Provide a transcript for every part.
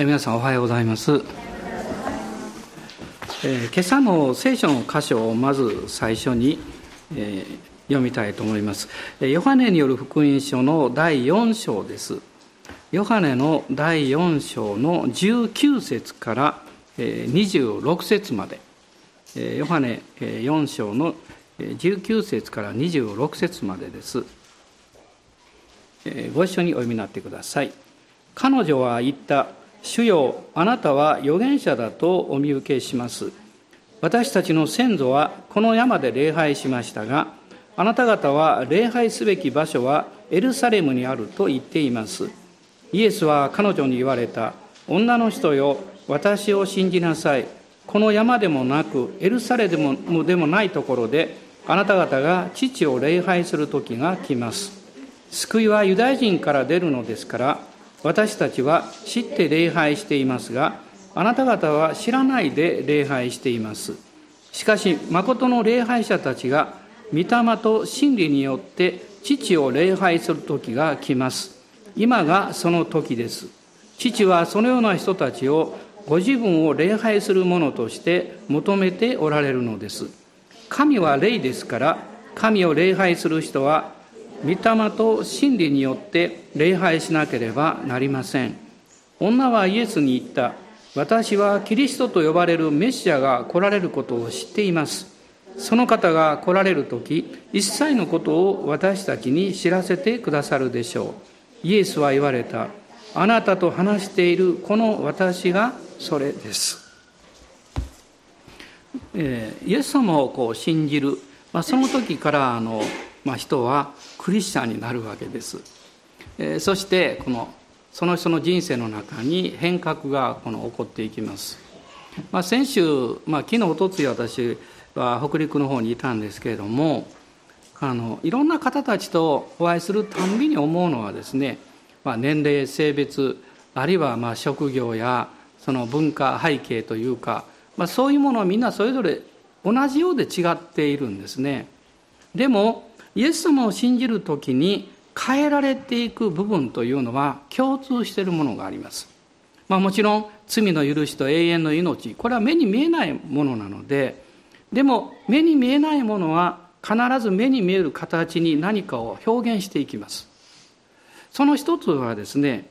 え皆さんおはようございます、えー、今朝の聖書の箇所をまず最初に、えー、読みたいと思います。ヨハネによる福音書の第4章です。ヨハネの第4章の19節から26節まで。ヨハネ4章の19節から26節までです。ご一緒にお読みになってください。彼女は言った。主よあなたは預言者だとお見受けします。私たちの先祖はこの山で礼拝しましたがあなた方は礼拝すべき場所はエルサレムにあると言っています。イエスは彼女に言われた。女の人よ私を信じなさい。この山でもなくエルサレムでもないところであなた方が父を礼拝する時が来ます。救いはユダヤ人から出るのですから私たちは知って礼拝していますがあなた方は知らないで礼拝しています。しかし誠の礼拝者たちが御霊と真理によって父を礼拝する時が来ます。今がその時です。父はそのような人たちをご自分を礼拝する者として求めておられるのです。神は霊ですから神を礼拝する人は御霊と真理によって礼拝しなければなりません。女はイエスに言った。私はキリストと呼ばれるメシアが来られることを知っています。その方が来られる時一切のことを私たちに知らせてくださるでしょう。イエスは言われた。あなたと話しているこの私がそれです、えー、イエス様をこう信じる、まあ、その時からあのまあ、人はクリスチャンになるわけです、え、そしてこのその人の人生の中に変革がこの起こっていきます、まあ、先週、まあ、昨日おとつい私は北陸の方にいたんですけれどもあのいろんな方たちとお会いするたんびに思うのはですね、まあ、年齢性別あるいはまあ職業やその文化背景というか、まあ、そういうものはみんなそれぞれ同じようで違っているんですね。でもイエス様を信じる時に変えられていく部分というのは共通しているものがあります。まあ、もちろん罪の許しと永遠の命これは目に見えないものなのででも目に見えないものは必ず目に見える形に何かを表現していきます。その一つはですね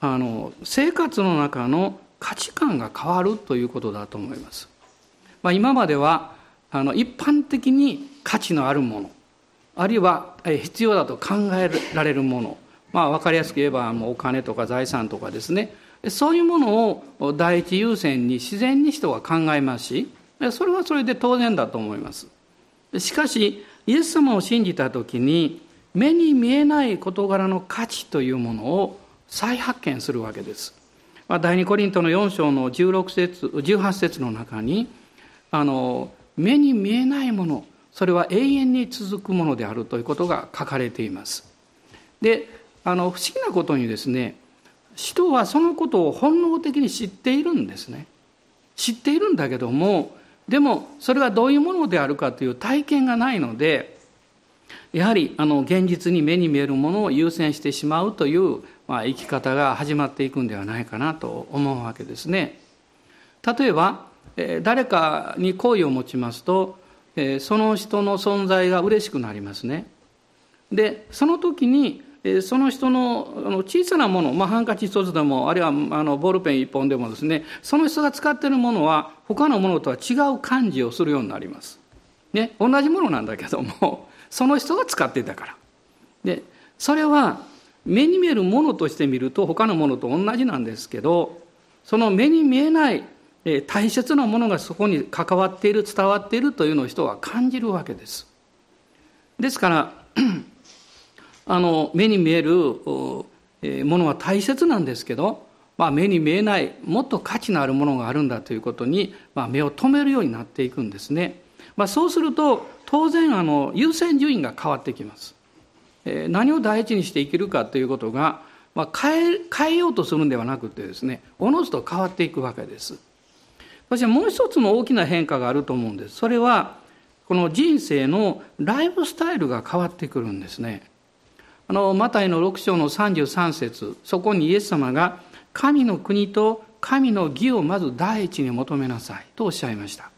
あの生活の中の価値観が変わるということだと思います。まあ、今まではあの一般的に価値のあるものあるいは必要だと考えられるもの、まあ、分かりやすく言えばもうお金とか財産とかですね。そういうものを第一優先に自然に人は考えますしそれはそれで当然だと思います。しかしイエス様を信じた時に目に見えない事柄の価値というものを再発見するわけです、まあ、第二コリントの4章の16節18節の中にあの目に見えないものそれは永遠に続くものであるということが書かれています。であの不思議なことにですね人はそのことを本能的に知っているんですね。知っているんだけどもでもそれがどういうものであるかという体験がないのでやはりあの現実に目に見えるものを優先してしまうという、まあ、生き方が始まっていくんではないかなと思うわけですね。例えば誰かに好意を持ちますとえその人の存在が嬉しくなりますね。でその時にえその人の小さなもの、まあ、ハンカチ一つでもあるいはあのボールペン一本でもですねその人が使っているものは他のものとは違う感じをするようになります。ね、同じものなんだけども その人が使っていたから。でそれは目に見えるものとして見ると他のものと同じなんですけどその目に見えない大切なものがそこに関わっている伝わっているというのを人は感じるわけです。ですから あの目に見えるものは大切なんですけど、まあ、目に見えないもっと価値のあるものがあるんだということに、まあ、目を留めるようになっていくんですね、まあ、そうすると当然あの優先順位が変わってきます、え何を第一にして生きるかということが、まあ、変え変えようとするんではなくてですねおのずと変わっていくわけです。そしてもう一つの大きな変化があると思うんです。それは、この人生のライフスタイルが変わってくるんですね。あの、マタイの6章の33節そこにイエス様が、神の国と神の義をまず第一に求めなさいとおっしゃいました。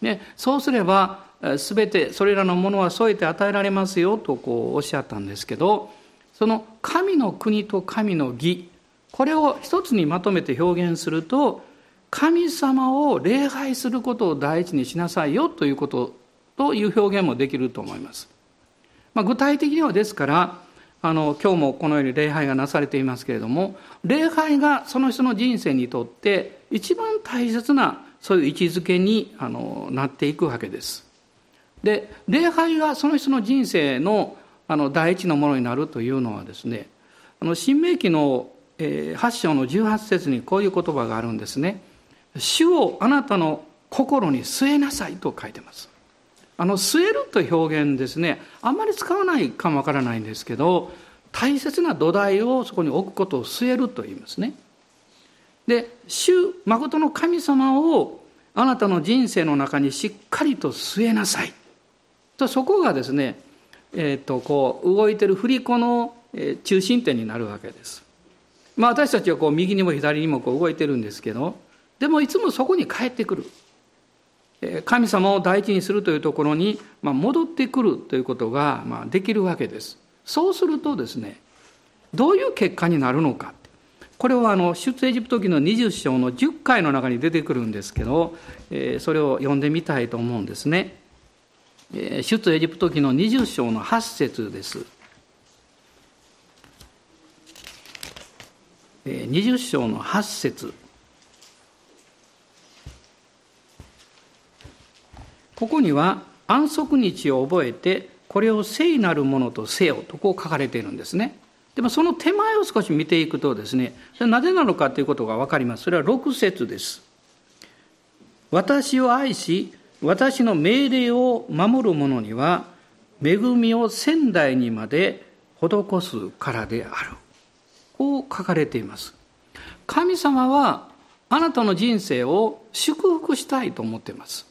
でそうすれば全てそれらのものは添えて与えられますよとこうおっしゃったんですけどその神の国と神の義これを一つにまとめて表現すると神様を礼拝することを第一にしなさいよということという表現もできると思います。まあ、具体的にはですからあの今日もこのように礼拝がなされていますけれども礼拝がその人の人生にとって一番大切なそういう位置づけにあのなっていくわけです。で礼拝がその人の人生のあの第一のものになるというのはですねあの新明記の8章の18節にこういう言葉があるんですね。主をあなたの心に据えなさいと書いてます。あの据えるという表現ですねあんまり使わないかもわからないんですけど大切な土台をそこに置くことを据えると言いますね。で主誠の神様をあなたの人生の中にしっかりと据えなさいとそこがですね、えー、とこう動いてる振り子の中心点になるわけです。まあ、私たちはこう右にも左にもこう動いてるんですけどでもいつもそこに帰ってくる。神様を第一にするというところに戻ってくるということができるわけです。そうするとですねどういう結果になるのかこれはあの出エジプト記の20章の10回の中に出てくるんですけどそれを読んでみたいと思うんですね。出エジプト記の20章の8節です。20章の8節ここには安息日を覚えてこれを聖なるものとせよとこう書かれているんですね。でもその手前を少し見ていくとですね、それなぜなのかということが分かります。それは6節です。私を愛し、私の命令を守る者には、恵みを仙台にまで施すからである。こう書かれています。神様はあなたの人生を祝福したいと思っています。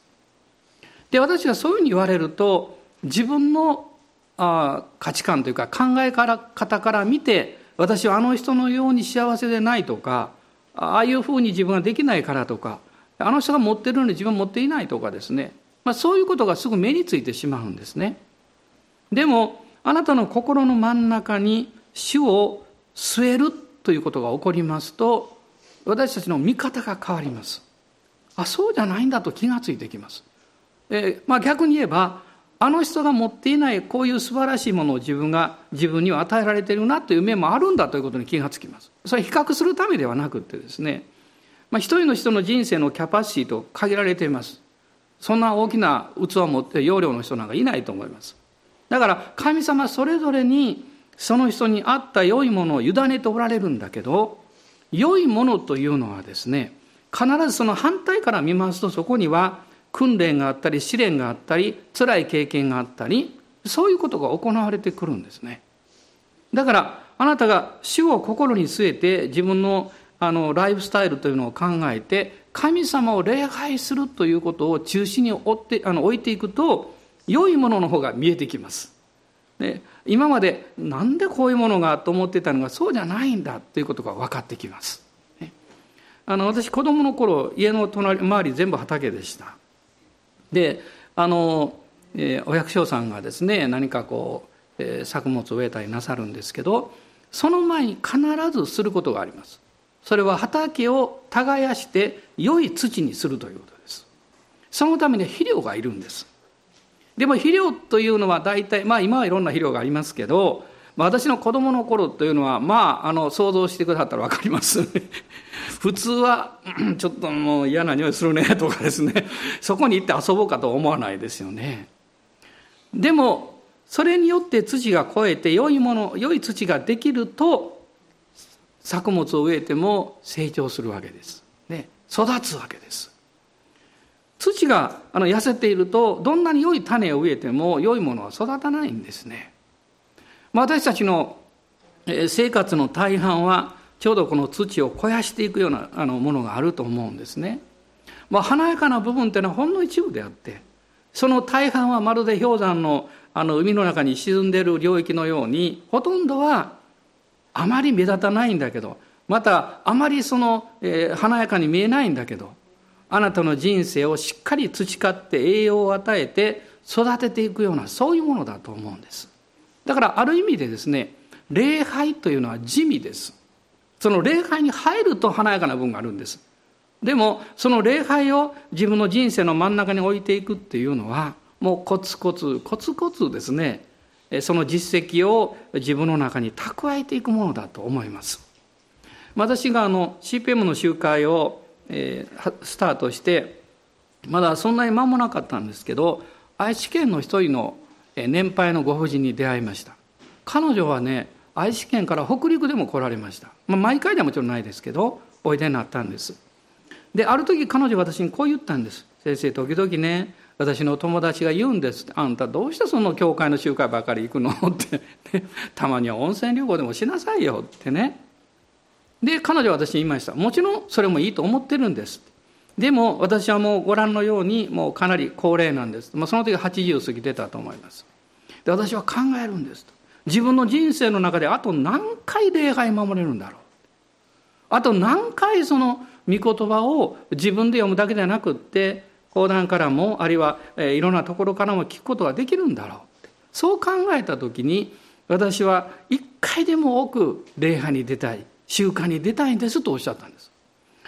で私がそういうふうに言われると自分のあ価値観というか考え方から見て私はあの人のように幸せでないとかああいうふうに自分ができないからとかあの人が持ってるのに自分持っていないとかですね、まあ、そういうことがすぐ目についてしまうんですね。でもあなたの心の真ん中に主を据えるということが起こりますと私たちの見方が変わります。あそうじゃないんだと気がついてきます。えー、まあ、逆に言えばあの人が持っていないこういう素晴らしいものを自分が自分には与えられているなという面もあるんだということに気がつきます。それは比較するためではなくてですね、まあ、一人の人の人生のキャパシティと限られています。そんな大きな器を持って容量の人なんかいないと思います。だから神様それぞれにその人に合った良いものを委ねておられるんだけど良いものというのはですね必ずその反対から見ますとそこには訓練があったり試練があったり辛い経験があったりそういうことが行われてくるんですねだからあなたが主を心に据えて自分のあのライフスタイルというのを考えて神様を礼拝するということを中心に置ってあの置いていくと良いものの方が見えてきます。で今までなんでこういうものがと思ってたのがそうじゃないんだということが分かってきます。あの私子供の頃家の隣周り全部畑でした。であの、えー、お百姓さんがですね何かこう、えー、作物を植えたりなさるんですけどその前に必ずすることがあります。それは畑を耕して良い土にするということです。そのために肥料がいるんです。でも肥料というのは大体まあ今はいろんな肥料がありますけど私の子供の頃というのはまああの想像してくださったら分かります。普通は ちょっともう嫌な匂いするねとかですね。そこに行って遊ぼうかと思わないですよね。でもそれによって土が肥えて良いもの良い土ができると作物を植えても成長するわけです、ね、育つわけです。土があの痩せているとどんなに良い種を植えても良いものは育たないんですね。私たちの生活の大半はちょうどこの土を肥やしていくようなあのものがあると思うんですね。まあ、華やかな部分っていうのはほんの一部であってその大半はまるで氷山のあの海の中に沈んでいる領域のようにほとんどはあまり目立たないんだけどまたあまりその、えー、華やかに見えないんだけどあなたの人生をしっかり培って栄養を与えて育てていくようなそういうものだと思うんですだからある意味でですね礼拝というのは地味です。その礼拝に入ると華やかな部分があるんです。でもその礼拝を自分の人生の真ん中に置いていくっていうのはもうコツコツコツコツですねその実績を自分の中に蓄えていくものだと思います。私があの CPM の集会を、スタートしてまだそんなに間もなかったんですけど愛知県の一人の年配のご婦人に出会いました。彼女はね愛知県から北陸でも来られました、まあ、毎回ではもちろんないですけどおいでになったんです。である時彼女は私にこう言ったんです。先生時々ね私の友達が言うんです。あんたどうしてその教会の集会ばかり行くの？って、ね、たまには温泉旅行でもしなさいよ。ってね。で彼女は私に言いました。もちろんそれもいいと思ってるんです。でも私はもうご覧のようにもうかなり高齢なんです、まあ、その時80過ぎてたと思います。で私は考えるんですと。自分の人生の中であと何回礼拝守れるんだろう。あと何回その御言葉を自分で読むだけでなくって講談からもあるいはいろんなところからも聞くことができるんだろう。そう考えた時に私は一回でも多く礼拝に出たい習慣に出たいんですとおっしゃったんです。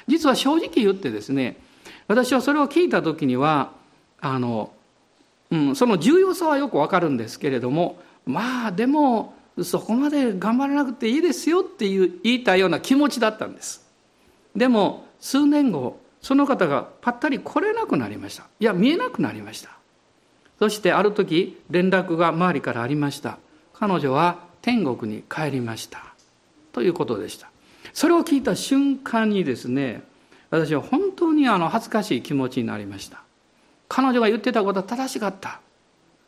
実は正直言ってですね私はそれを聞いた時にはあの、うん、その重要さはよくわかるんですけれどもまあでもそこまで頑張らなくていいですよっていう言いたいような気持ちだったんです。でも数年後その方がぱったり来れなくなりました。いや見えなくなりました。そしてある時連絡が周りからありました。彼女は天国に帰りました。ということでした。それを聞いた瞬間にですね私は本当にあの恥ずかしい気持ちになりました。彼女が言ってたことは正しかった。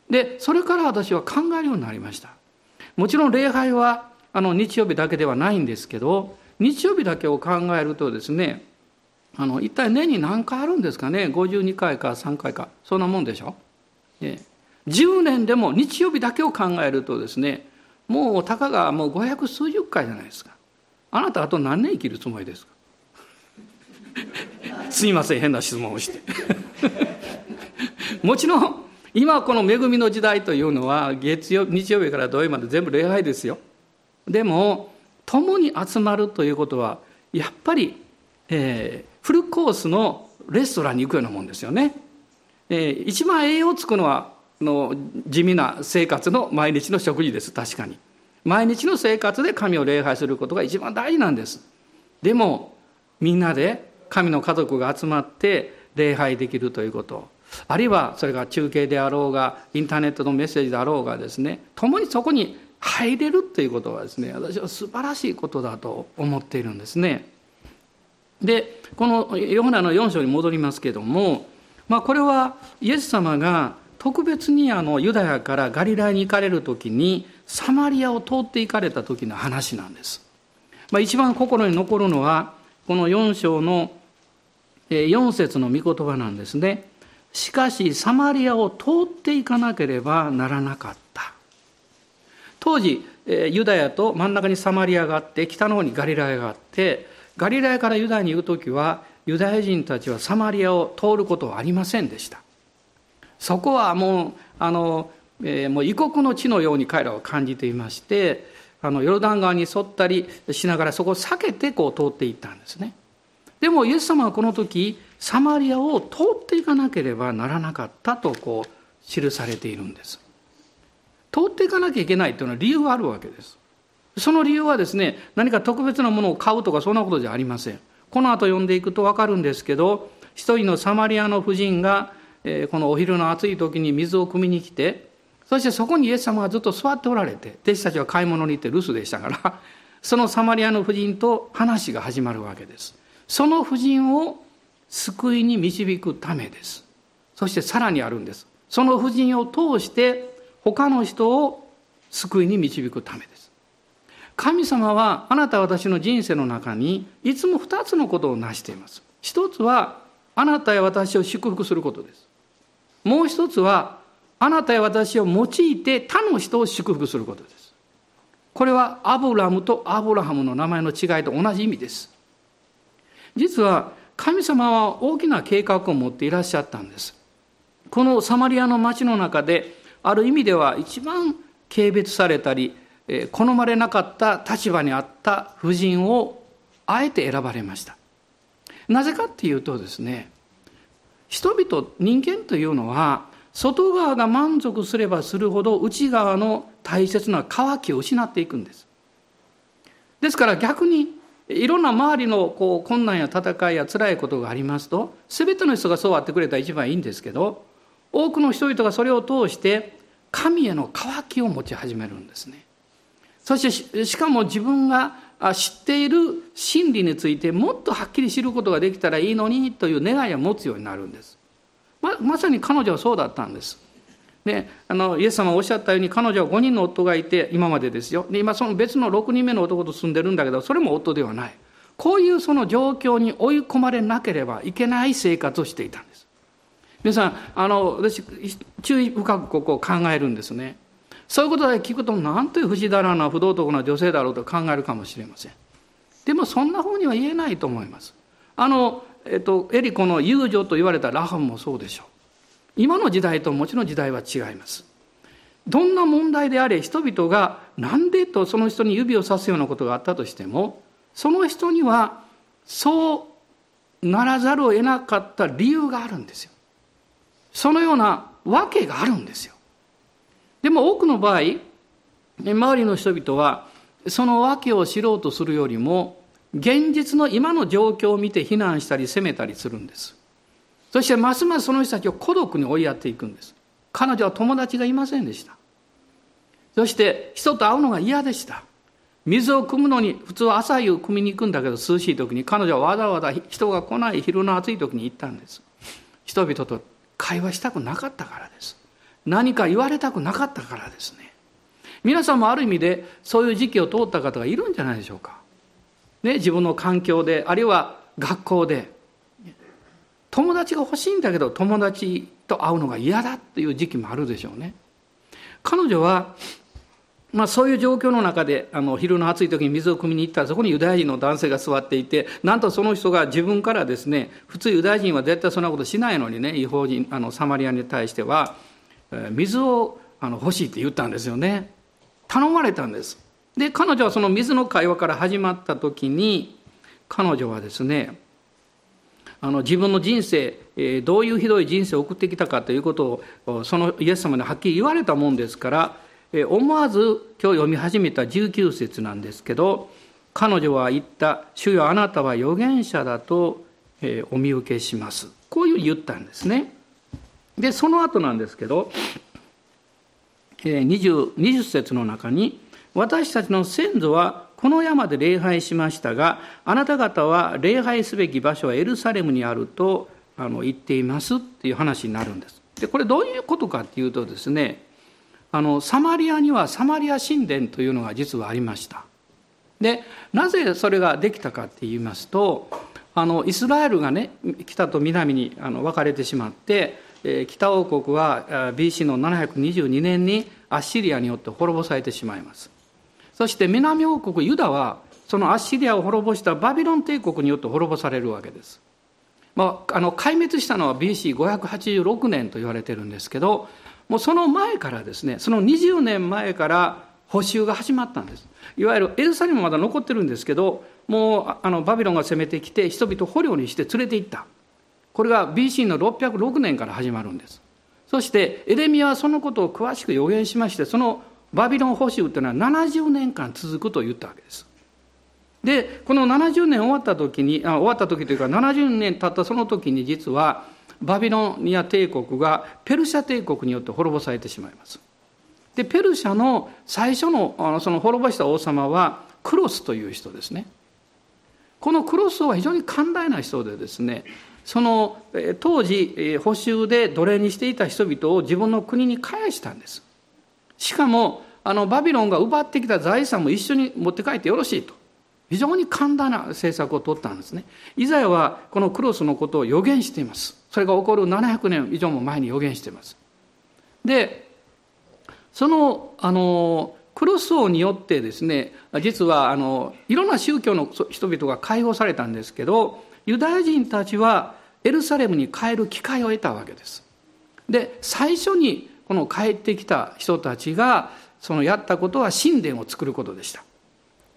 でそれから私は考えるようになりました。もちろん礼拝はあの日曜日だけではないんですけど日曜日だけを考えるとですねあの一体年に何回あるんですかね？52回か3回か。そんなもんでしょ、え10年でも日曜日だけを考えるとですねもうたかがもう500数十回じゃないですか。あなたあと何年生きるつもりですか？すいません変な質問をして。もちろん今この恵みの時代というのは月曜日曜日から土曜日まで全部礼拝ですよ。でも共に集まるということはやっぱり、えー、フルコースのレストランに行くようなもんですよね、えー、一番栄養つくのはの地味な生活の毎日の食事です確かに。毎日の生活で神を礼拝することが一番大事なんですでもみんなで神の家族が集まって礼拝できるということあるいはそれが中継であろうがインターネットのメッセージであろうがですね共にそこに入れるということはですね私は素晴らしいことだと思っているんですね。でこのヨハネの4章に戻りますけども、まあ、これはイエス様が特別にあのユダヤからガリラヤに行かれる時にサマリアを通って行かれた時の話なんです。まあ、一番心に残るのはこの4章の4節の御言葉なんですね。しかしサマリアを通っていかなければならなかった。当時ユダヤと真ん中にサマリアがあって北の方にガリラヤがあってガリラヤからユダヤに行く時はユダヤ人たちはサマリアを通ることはありませんでした。そこはもうあの、えー、もう異国の地のように彼らは感じていましてあのヨルダン川に沿ったりしながらそこを避けてこう通っていったんですね。でもイエス様はこの時サマリアを通っていかなければならなかったとこう記されているんです。通っていかなきゃいけないというのは理由があるわけです。その理由はですね、何か特別なものを買うとかそんなことじゃありません。この後読んでいくとわかるんですけど、一人のサマリアの婦人が、えー、このお昼の暑い時に水を汲みに来て、そしてそこにイエス様がずっと座っておられて、弟子たちは買い物に行って留守でしたから、そのサマリアの婦人と話が始まるわけです。その婦人を救いに導くためです。そしてさらにあるんです。その婦人を通して他の人を救いに導くためです。神様はあなた私の人生の中にいつも二つのことを成しています。一つはあなたや私を祝福することです。もう一つはあなたや私を用いて他の人を祝福することです。これはアブラムとアブラハムの名前の違いと同じ意味です。実は神様は大きな計画を持っていらっしゃったんです。このサマリアの町の中である意味では一番軽蔑されたり好まれなかった立場にあった婦人をあえて選ばれました。なぜかっていうとですね人々人間というのは外側が満足すればするほど内側の大切な渇きを失っていくんです。ですから逆にいろんな周りのこう困難や戦いや辛いことがありますと全ての人がそうあってくれたら一番いいんですけど多くの人々がそれを通して神への渇きを持ち始めるんですね。そしてしかも自分が知っている真理についてもっとはっきり知ることができたらいいのにという願いを持つようになるんです。まさに彼女はそうだったんです。であのイエス様がおっしゃったように彼女は5人の夫がいて今までですよ。で今その別の6人目の男と住んでるんだけどそれも夫ではない。こういうその状況に追い込まれなければいけない生活をしていたんです。皆さんあの私注意深くここを考えるんですね。そういうことだけ聞くと何という不死だらな不道徳な女性だろうと考えるかもしれません。でもそんなふうには言えないと思います。あのえっと、エリコの遊女と言われたラハンもそうでしょう。今の時代ともちろん時代は違います。どんな問題であれ人々がなんでとその人に指をさすようなことがあったとしてもその人にはそうならざるを得なかった理由があるんですよ。そのような訳があるんですよ。でも多くの場合周りの人々はその訳を知ろうとするよりも現実の今の状況を見て非難したり責めたりするんです。そしてますますその人たちを孤独に追いやっていくんです。彼女は友達がいませんでした。そして人と会うのが嫌でした。水を汲むのに普通は朝湯汲みに行くんだけど涼しい時に彼女はわざわざ人が来ない昼の暑い時に行ったんです。人々と会話したくなかったからです。何か言われたくなかったからですね。皆さんもある意味でそういう時期を通った方がいるんじゃないでしょうか。ね、自分の環境であるいは学校で友達が欲しいんだけど友達と会うのが嫌だっていう時期もあるでしょうね。彼女は、まあ、そういう状況の中であの昼の暑い時に水を汲みに行ったらそこにユダヤ人の男性が座っていてなんとその人が自分からですね普通ユダヤ人は絶対そんなことしないのにね違法人あのサマリアに対してはえ水をあの欲しいって言ったんですよね頼まれたんですで彼女はその水の会話から始まった時に彼女はですねあの自分の人生、えどういうひどい人生を送ってきたかということをそのイエス様にはっきり言われたもんですから、え思わず今日読み始めた19節なんですけど彼女は言った「主よあなたは預言者だと、えお見受けします」こういう言ったんですね。でその後なんですけど、え 20, 20節の中に「私たちの先祖はこの山で礼拝しましたがあなた方は礼拝すべき場所はエルサレムにあるとあの言っていますっていう話になるんです。でこれどういうことかっていうとですねあのサマリアにはサマリア神殿というのが実はありました。でなぜそれができたかって言いますとあのイスラエルがね北と南にあの分かれてしまって北王国は BC の722年にアッシリアによって滅ぼされてしまいます。そして南王国ユダはそのアッシリアを滅ぼしたバビロン帝国によって滅ぼされるわけです。まあ、あの壊滅したのは BC586 年と言われてるんですけどもうその前からですねその20年前から補修が始まったんです。いわゆるエルサレムまだ残ってるんですけどもうあのバビロンが攻めてきて人々捕虜にして連れて行った。これが BC の606年から始まるんです。そしてエレミアはそのことを詳しく予言しましてそのバビロン捕囚というのは70年間続くと言ったわけです。で、この70年終わった時に、あ終わった時というか70年経ったその時に実はバビロニア帝国がペルシャ帝国によって滅ぼされてしまいます。で、ペルシャの最初のあのその滅ぼした王様はクロスという人ですね。このクロスは非常に寛大な人でですね、その当時補修で奴隷にしていた人々を自分の国に返したんです。しかもあのバビロンが奪ってきた財産も一緒に持って帰ってよろしいと。非常に簡単な政策を取ったんですね。イザヤはこのクロスのことを予言しています。それが起こる700年以上も前に予言しています。でそのあのクロス王によってですね実はあのいろんな宗教の人々が解放されたんですけどユダヤ人たちはエルサレムに帰る機会を得たわけです。で最初にこの帰ってきた人たちがそのやったことは神殿を作ることでした。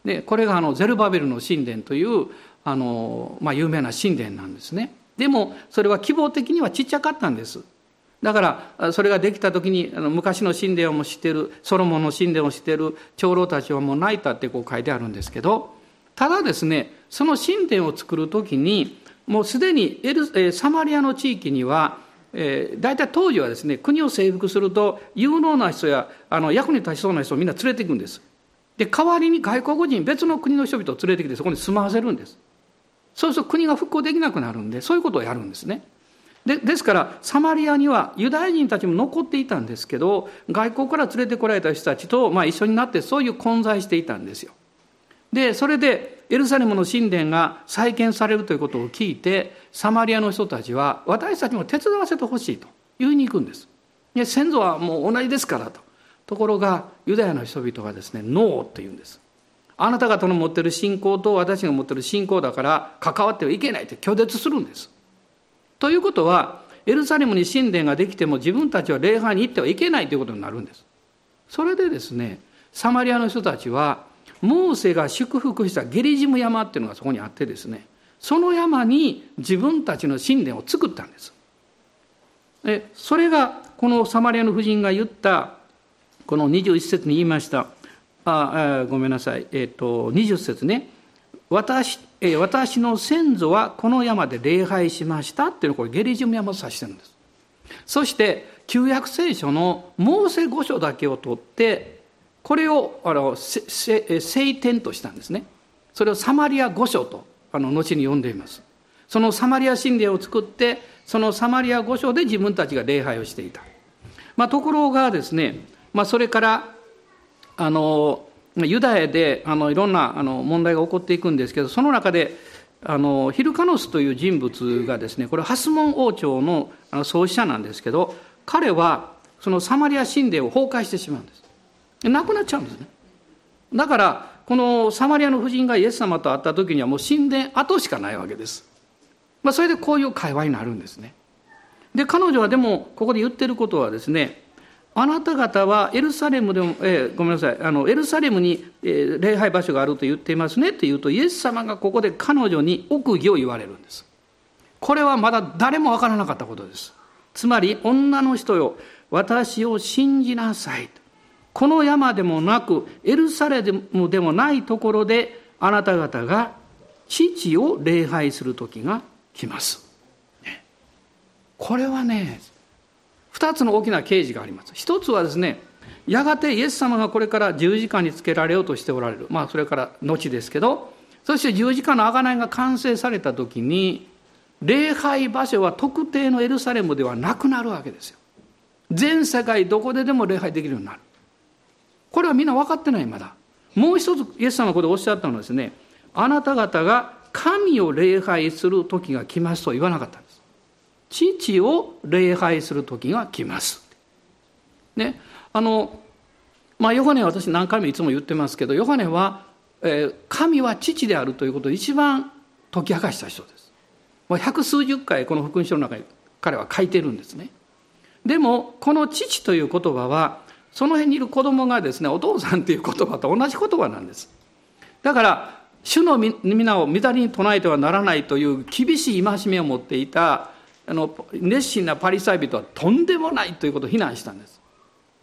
でこれがあのゼルバベルの神殿というあの、まあ、有名な神殿なんですね。でもそれは希望的にはちっちゃかったんです。だからそれができた時にあの昔の神殿をも知ってるソロモンの神殿を知ってる長老たちはもう泣いたってこう書いてあるんですけどただですねその神殿を作る時にもうすでにエルサマリアの地域にはえー、大体当時はですね国を征服すると有能な人やあの役に立ちそうな人をみんな連れていくんです。で代わりに外国人別の国の人々を連れてきてそこに住まわせるんです。そうすると国が復興できなくなるんでそういうことをやるんですね。でですからサマリアにはユダヤ人たちも残っていたんですけど外国から連れてこられた人たちと、まあ、一緒になってそういう混在していたんですよ。でそれでエルサレムの神殿が再建されるということを聞いてサマリアの人たちは私たちも手伝わせてほしいと言いに行くんです。で先祖はもう同じですからと。ところがユダヤの人々がですねノーって言うんです。あなた方の持ってる信仰と私が持ってる信仰だから関わってはいけないって拒絶するんです。ということはエルサレムに神殿ができても自分たちは礼拝に行ってはいけないということになるんです。それでですねサマリアの人たちはモーセが祝福したゲリジム山っていうのがそこにあってですねその山に自分たちの神殿を作ったんです。でそれがこのサマリアの夫人が言ったこの21節に言いました。ああごめんなさい、え、ー、と20節ね。私え私の先祖はこの山で礼拝しましたっていうのはこれゲリジム山を指してるんです。そして旧約聖書のモーセ五書だけを取ってこれをあの聖典としたんですね。それをサマリア御所とあの後に呼んでいます。そのサマリア神殿を作ってそのサマリア御所で自分たちが礼拝をしていた、まあ、ところがですね、まあ、それからあのユダヤであのいろんなあの問題が起こっていくんですけどその中であのヒルカノスという人物がですねこれハスモン王朝のあの創始者なんですけど彼はそのサマリア神殿を崩壊してしまうんです。なくなっちゃうんですね。だからこのサマリアの夫人がイエス様と会った時にはもう神殿後しかないわけです、まあ、それでこういう会話になるんですね。で彼女はでもここで言ってることはですねあなた方はエルサレムでも、えー、ごめんなさいあのエルサレムに、えー、礼拝場所があると言っていますねって言うとイエス様がここで彼女に奥義を言われるんです。これはまだ誰もわからなかったことです。つまり女の人よ私を信じなさいと。この山でもなくエルサレムでもないところであなた方が父を礼拝する時が来ます。これはね二つの大きな啓示があります。一つはですねやがてイエス様がこれから十字架につけられようとしておられるまあそれから後ですけどそして十字架の贖いが完成された時に礼拝場所は特定のエルサレムではなくなるわけですよ。全世界どこででも礼拝できるようになる。これはみんな分かってないまだ。もう一つイエス様がここでおっしゃったのはですねあなた方が神を礼拝する時が来ますと言わなかったんです。父を礼拝する時が来ます。ねあのまあヨハネは私何回もいつも言ってますけどヨハネは、えー、神は父であるということを一番解き明かした人です。もう百数十回この福音書の中に彼は書いてるんですね。でもこの父という言葉はその辺にいる子供がですねお父さんという言葉と同じ言葉なんですだから主の皆を乱れに唱えてはならないという厳しい戒めを持っていたあの熱心なパリサイ人はとんでもないということを非難したんです。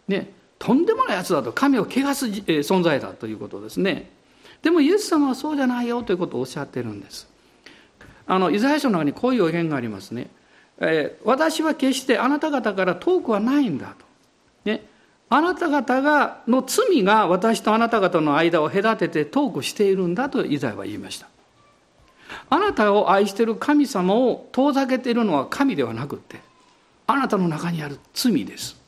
ね、とんでもないやつだと神を汚す存在だということですね。でもイエス様はそうじゃないよということをおっしゃってるんです。あのイザヤ書の中にこういう予言がありますね。えー、私は決してあなた方から遠くはないんだと。あなた方がの罪が私とあなた方の間を隔ててトークしているんだとイザヤは言いました。あなたを愛している神様を遠ざけているのは神ではなくってあなたの中にある罪です。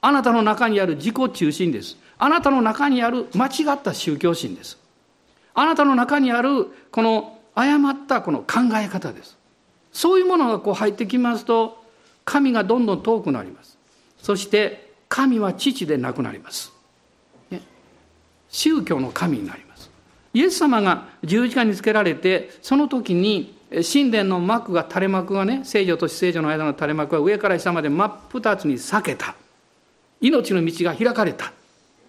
あなたの中にある自己中心です。あなたの中にある間違った宗教心です。あなたの中にあるこの誤ったこの考え方です。そういうものがこう入ってきますと神がどんどん遠くなります。そして神は父でなくなります。ね、宗教の神になります。イエス様が十字架につけられてその時に神殿の幕が垂れ幕がね聖女と死聖女の間の垂れ幕が上から下まで真っ二つに裂けた。命の道が開かれた、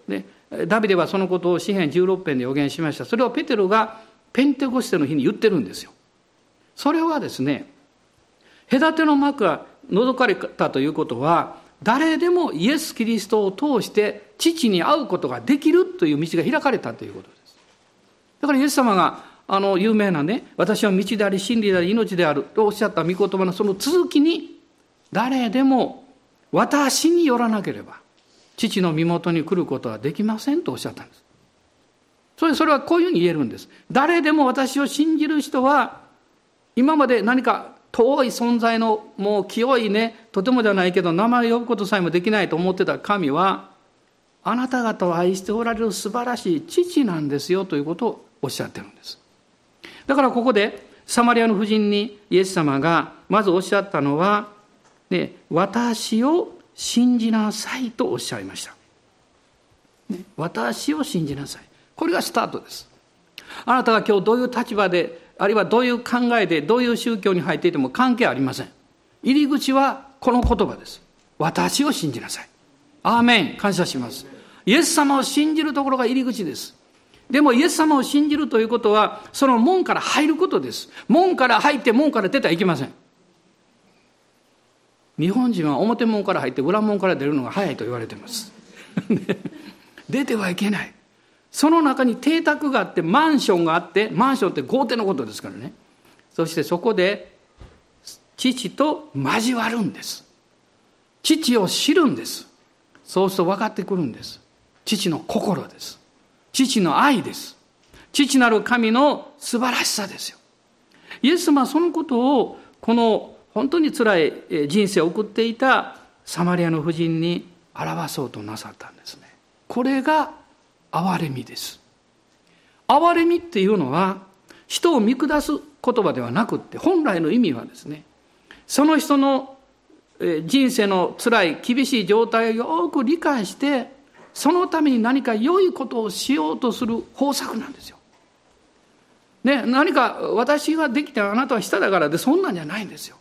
ね、ダビデはそのことを詩篇16編で予言しました。それをペテロがペンテコステの日に言ってるんですよ。それはですね隔ての幕が覗かれたということは誰でもイエス・キリストを通して父に会うことができるという道が開かれたということです。だからイエス様があの有名なね、私は道であり真理であり命であるとおっしゃった御言葉のその続きに、誰でも私によらなければ父の身元に来ることはできませんとおっしゃったんです。それそれはこういうふうに言えるんです。誰でも私を信じる人は今まで何か遠い存在のもう清いねとてもじゃないけど名前を呼ぶことさえもできないと思ってた神はあなた方を愛しておられる素晴らしい父なんですよということをおっしゃってるんです。だからここでサマリアの夫人にイエス様がまずおっしゃったのは、ね、私を信じなさいとおっしゃいました、ね、私を信じなさい。これがスタートです。あなたが今日どういう立場であるいはどういう考えでどういう宗教に入っていても関係ありません。入り口はこの言葉です。私を信じなさい。アーメン。感謝します。イエス様を信じるところが入り口です。でもイエス様を信じるということはその門から入ることです。門から入って門から出てはいけません。日本人は表門から入って裏門から出るのが早いと言われています。出てはいけない。その中に邸宅があってマンションがあってマンションって豪邸のことですからね。そしてそこで父と交わるんです。父を知るんです。そうすると分かってくるんです。父の心です。父の愛です。父なる神の素晴らしさですよ。イエス様はそのことをこの本当につらい人生を送っていたサマリアの婦人に表そうとなさったんですね。これが憐れみです。憐れみっていうのは人を見下す言葉ではなくって本来の意味はですねその人の人生の辛い厳しい状態をよく理解してそのために何か良いことをしようとする方策なんですよ。ね、何か私ができてあなたは下だからでそんなんじゃないんですよ。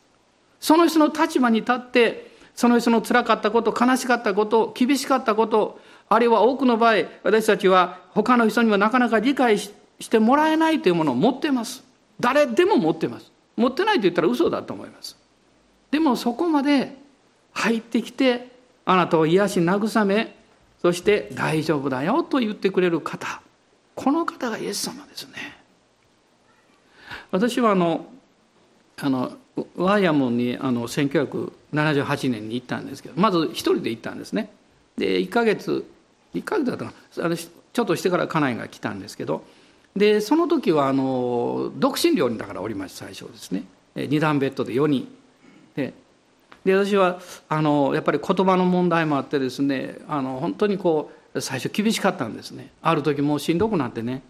その人の立場に立ってその人の辛かったこと悲しかったこと厳しかったことあるいは多くの場合私たちは他の人にはなかなか理解してもらえないというものを持ってます。誰でも持ってます。持ってないと言ったら嘘だと思います。でもそこまで入ってきてあなたを癒し慰めそして大丈夫だよと言ってくれる方この方がイエス様ですね。私はあのあのワイヤモンにあの1978年に行ったんですけどまず一人で行ったんですね。で1ヶ月1ヶ月だったかな。あのちょっとしてから家内が来たんですけど。でその時はあの独身寮にだからおりました最初ですね。二段ベッドで4人。でで私はあのやっぱり言葉の問題もあってですねあの本当にこう最初厳しかったんですね。ある時もうしんどくなってね。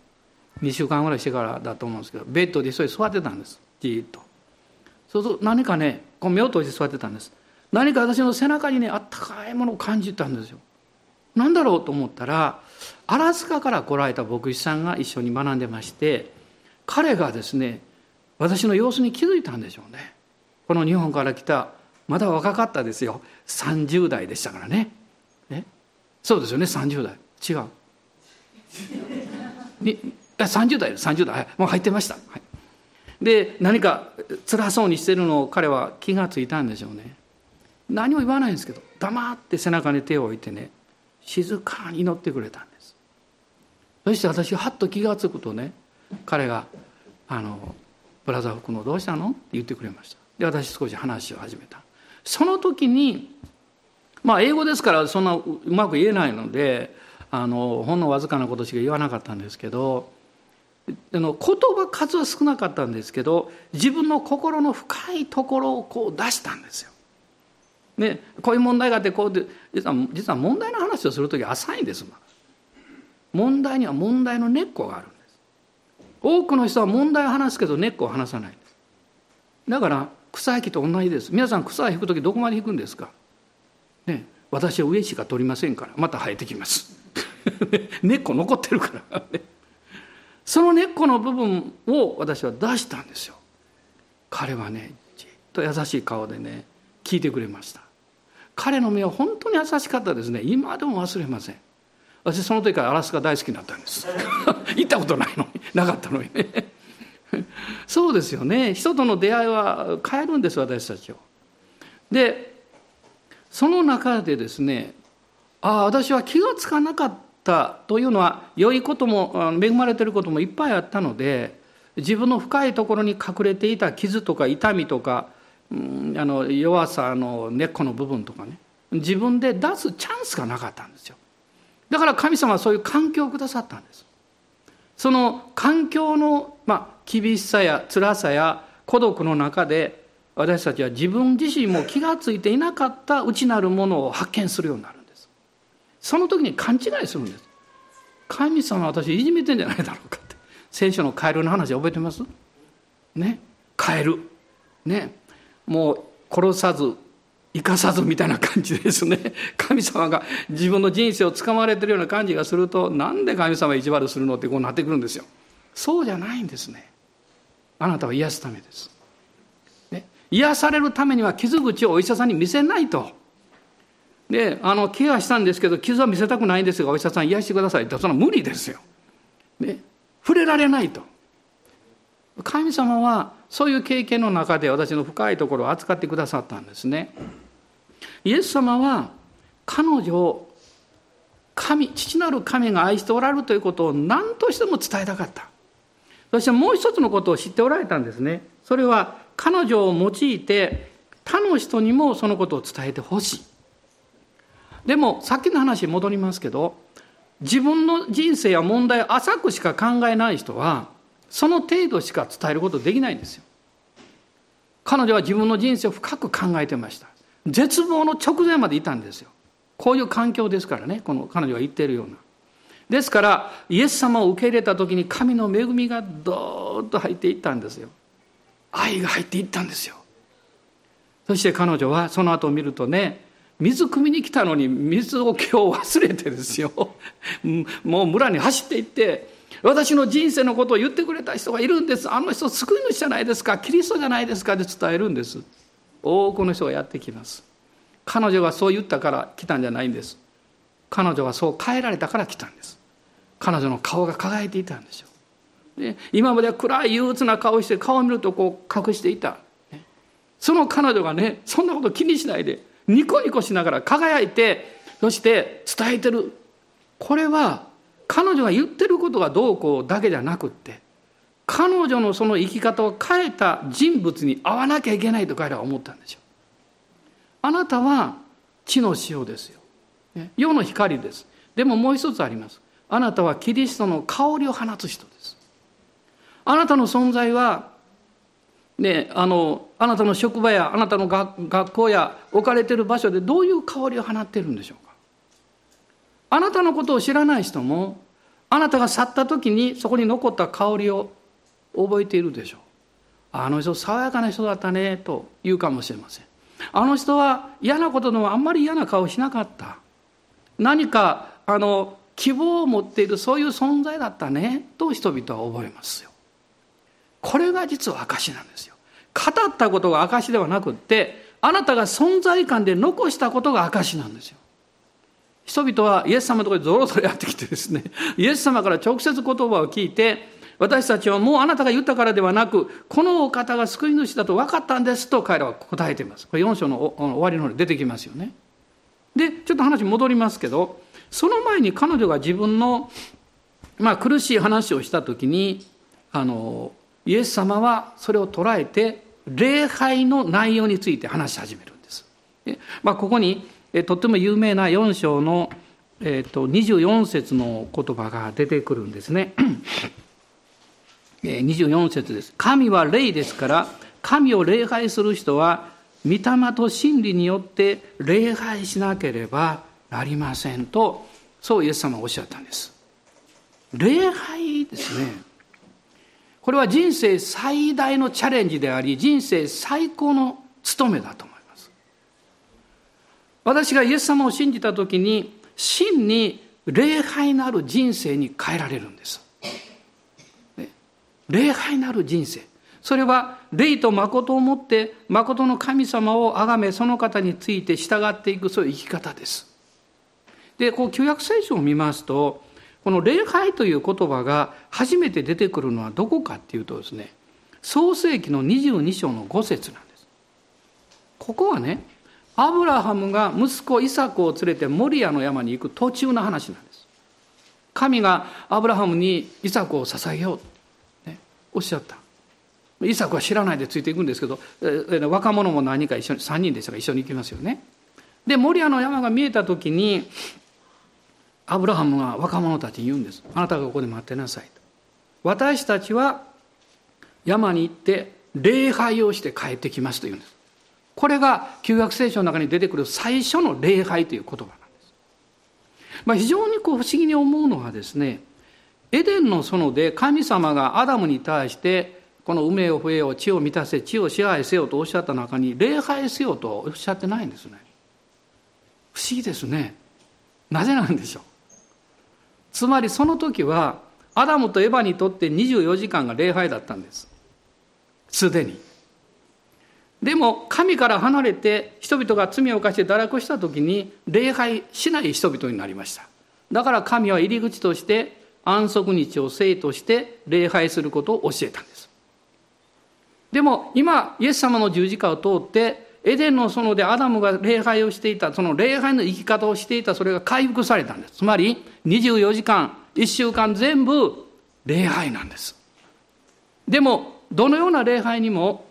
2週間ぐらいしてからだと思うんですけどベッドでそれ座ってたんです。じっと。そうすると何かねこう目を閉じて座ってたんです。何か私の背中にねあったかいものを感じたんですよ。何だろうと思ったらアラスカから来られた牧師さんが一緒に学んでまして彼がですね私の様子に気づいたんでしょうね。この日本から来たまだ若かったですよ。30代でしたからね。え？そうですよね。30代。違う。に30代30代、はい、もう入ってました、はい、で何か辛そうにしてるのを彼は気がついたんでしょうね。何も言わないんですけど黙って背中に手を置いてね静かに祈ってくれたんですそして私はっと気が付くとね彼が「あのブラザー福野どうしたの?」って言ってくれましたで私少し話を始めたその時にまあ英語ですからそんなうまく言えないのであのほんのわずかなことしか言わなかったんですけど言葉数は少なかったんですけど自分の心の深いところをこう出したんですよ。ね、こういう問題があってこうで実は実は問題の話をする時浅いんです問題には問題の根っこがあるんです。多くの人は問題を話すけど根っこを話さないだから草引きと同じです。皆さん草を引く時どこまで引くんですか、ね、私は上しか取りませんからまた生えてきます。根っこ残ってるから。その根っこの部分を私は出したんですよ。彼はねじっと優しい顔でね聞いてくれました。彼の目は本当に優しかったですね。今でも忘れません。私その時からアラスカ大好きになったんです。行ったことないのに。なかったのにね。そうですよね。人との出会いは変えるんです私たちを。でその中でですねああ私は気が付かなかったというのは良いことも恵まれていることもいっぱいあったので自分の深いところに隠れていた傷とか痛みとか、あの弱さの根っこの部分とかね。自分で出すチャンスがなかったんですよ。だから神様はそういう環境をくださったんです。その環境の、まあ、厳しさや辛さや孤独の中で私たちは自分自身も気が付いていなかった内なるものを発見するようになるんです。その時に勘違いするんです。神様私いじめてんじゃないだろうかって。聖書のカエルの話覚えてます？ね。カエル。ね。もう殺さず生かさずみたいな感じですね。神様が自分の人生をつかまれてるような感じがするとなんで神様意地悪するのってこうなってくるんですよ。そうじゃないんですね。あなたは癒すためです、ね、癒されるためには傷口をお医者さんに見せないと。であのケアしたんですけど傷は見せたくないんですがお医者さん癒してくださいって。その無理ですよ、ね、触れられないと。神様はそういう経験の中で私の深いところを扱ってくださったんですね。イエス様は彼女を神父なる神が愛しておられるということを何としても伝えたかった。そしてもう一つのことを知っておられたんですね。それは彼女を用いて他の人にもそのことを伝えてほしい。でもさっきの話に戻りますけど自分の人生や問題を浅くしか考えない人はその程度しか伝えることできないんですよ。彼女は自分の人生を深く考えてました。絶望の直前までいたんですよ。こういう環境ですからね。この彼女が言っているような。ですからイエス様を受け入れた時に神の恵みがどーっと入っていったんですよ。愛が入っていったんですよ。そして彼女はその後を見るとね水汲みに来たのに水を今日忘れてですよ。もう村に走っていって私の人生のことを言ってくれた人がいるんです。あの人救い主じゃないですか。キリストじゃないですかって伝えるんです。多くの人がやってきます。彼女がそう言ったから来たんじゃないんです。彼女はそう変えられたから来たんです。彼女の顔が輝いていたんですよ。で今までは暗い憂鬱な顔して顔を見るとこう隠していた。その彼女がねそんなこと気にしないでニコニコしながら輝いてそして伝えてる。これは彼女が言ってることがどうこうだけじゃなくって彼女のその生き方を変えた人物に会わなきゃいけないと彼らは思ったんですよ。あなたは地の塩ですよ。世の光です。でももう一つあります。あなたはキリストの香りを放つ人です。あなたの存在は、ね、あのあなたの職場やあなたの学校や置かれている場所でどういう香りを放っているんでしょう？あなたのことを知らない人もあなたが去った時にそこに残った香りを覚えているでしょう。あの人爽やかな人だったねと言うかもしれません。あの人は嫌なことのあんまり嫌な顔しなかった。何かあの希望を持っているそういう存在だったねと人々は覚えますよ。これが実は証なんですよ。語ったことが証ではなくってあなたが存在感で残したことが証なんですよ。人々はイエス様のところにぞろぞろやってきてですねイエス様から直接言葉を聞いて私たちはもうあなたが言ったからではなくこのお方が救い主だと分かったんですと彼らは答えていますこれ4章の終わりの方に出てきますよねでちょっと話戻りますけどその前に彼女が自分の、まあ、苦しい話をした時にあのイエス様はそれを捉えて礼拝の内容について話し始めるんです。まあ、ここにとても有名な4章の、えー、と24節の言葉が出てくるんですね。24節です。神は霊ですから、神を礼拝する人は、御霊と真理によって礼拝しなければなりませんと、そうイエス様はおっしゃったんです。礼拝ですね。これは人生最大のチャレンジであり、人生最高の務めだと。私がイエス様を信じた時に、真に礼拝なる人生に変えられるんです。礼拝なる人生。それは霊と誠をもって誠の神様を崇めその方について従っていくそういう生き方です。でこう旧約聖書を見ますとこの礼拝という言葉が初めて出てくるのはどこかっていうとですね創世紀の22章の5節なんです。ここはねアブラハムが息子イサクを連れてモリアの山に行く途中の話なんです。神がアブラハムにイサクを捧げよう、ね、おっしゃった。イサクは知らないでついていくんですけど、若者も何人か一緒に、3人でしたから一緒に行きますよね。で、モリアの山が見えた時に、アブラハムが若者たちに言うんです。あなたがここで待ってなさいと。私たちは山に行って礼拝をして帰ってきますと言うんです。これが旧約聖書の中に出てくる最初の礼拝という言葉なんです。まあ、非常にこう不思議に思うのはですね、エデンの園で神様がアダムに対してこの梅を増えよう地を満たせ地を支配せよとおっしゃった中に礼拝せよとおっしゃってないんですね。不思議ですね。なぜなんでしょう。つまりその時はアダムとエバにとって24時間が礼拝だったんです。すでに。でも神から離れて人々が罪を犯して堕落した時に礼拝しない人々になりました。だから神は入り口として安息日を聖として礼拝することを教えたんです。でも今イエス様の十字架を通ってエデンの園でアダムが礼拝をしていたその礼拝の生き方をしていたそれが回復されたんです。つまり24時間1週間全部礼拝なんです。でもどのような礼拝にも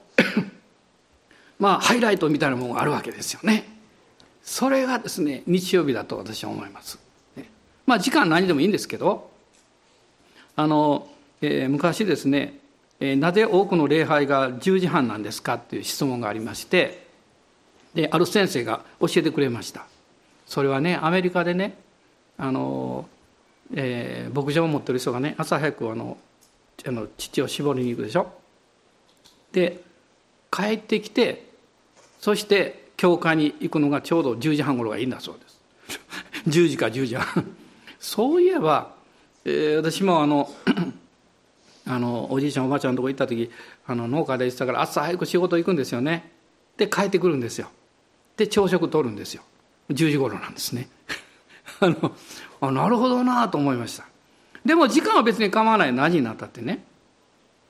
まあハイライトみたいなものがあるわけですよね。それがですね日曜日だと私は思います、まあ時間何でもいいんですけどあの、えー、昔ですねえなぜ多くの礼拝が10時半なんですかっていう質問がありましてである先生が教えてくれました。それはねアメリカでねあの、えー、牧場を持ってる人がね朝早くあのあの乳を絞りに行くでしょ。で帰ってきてそして教会に行くのがちょうど10時半頃がいいんだそうです。10時か10時半。そういえば、えー、私もあの あのおじいちゃんおばあちゃんのとこ行った時あの農家で行ってたから朝早く仕事行くんですよね。で帰ってくるんですよ。で朝食取るんですよ。10時頃なんですね。あのあなるほどなと思いました。でも時間は別に構わない。何になったってね。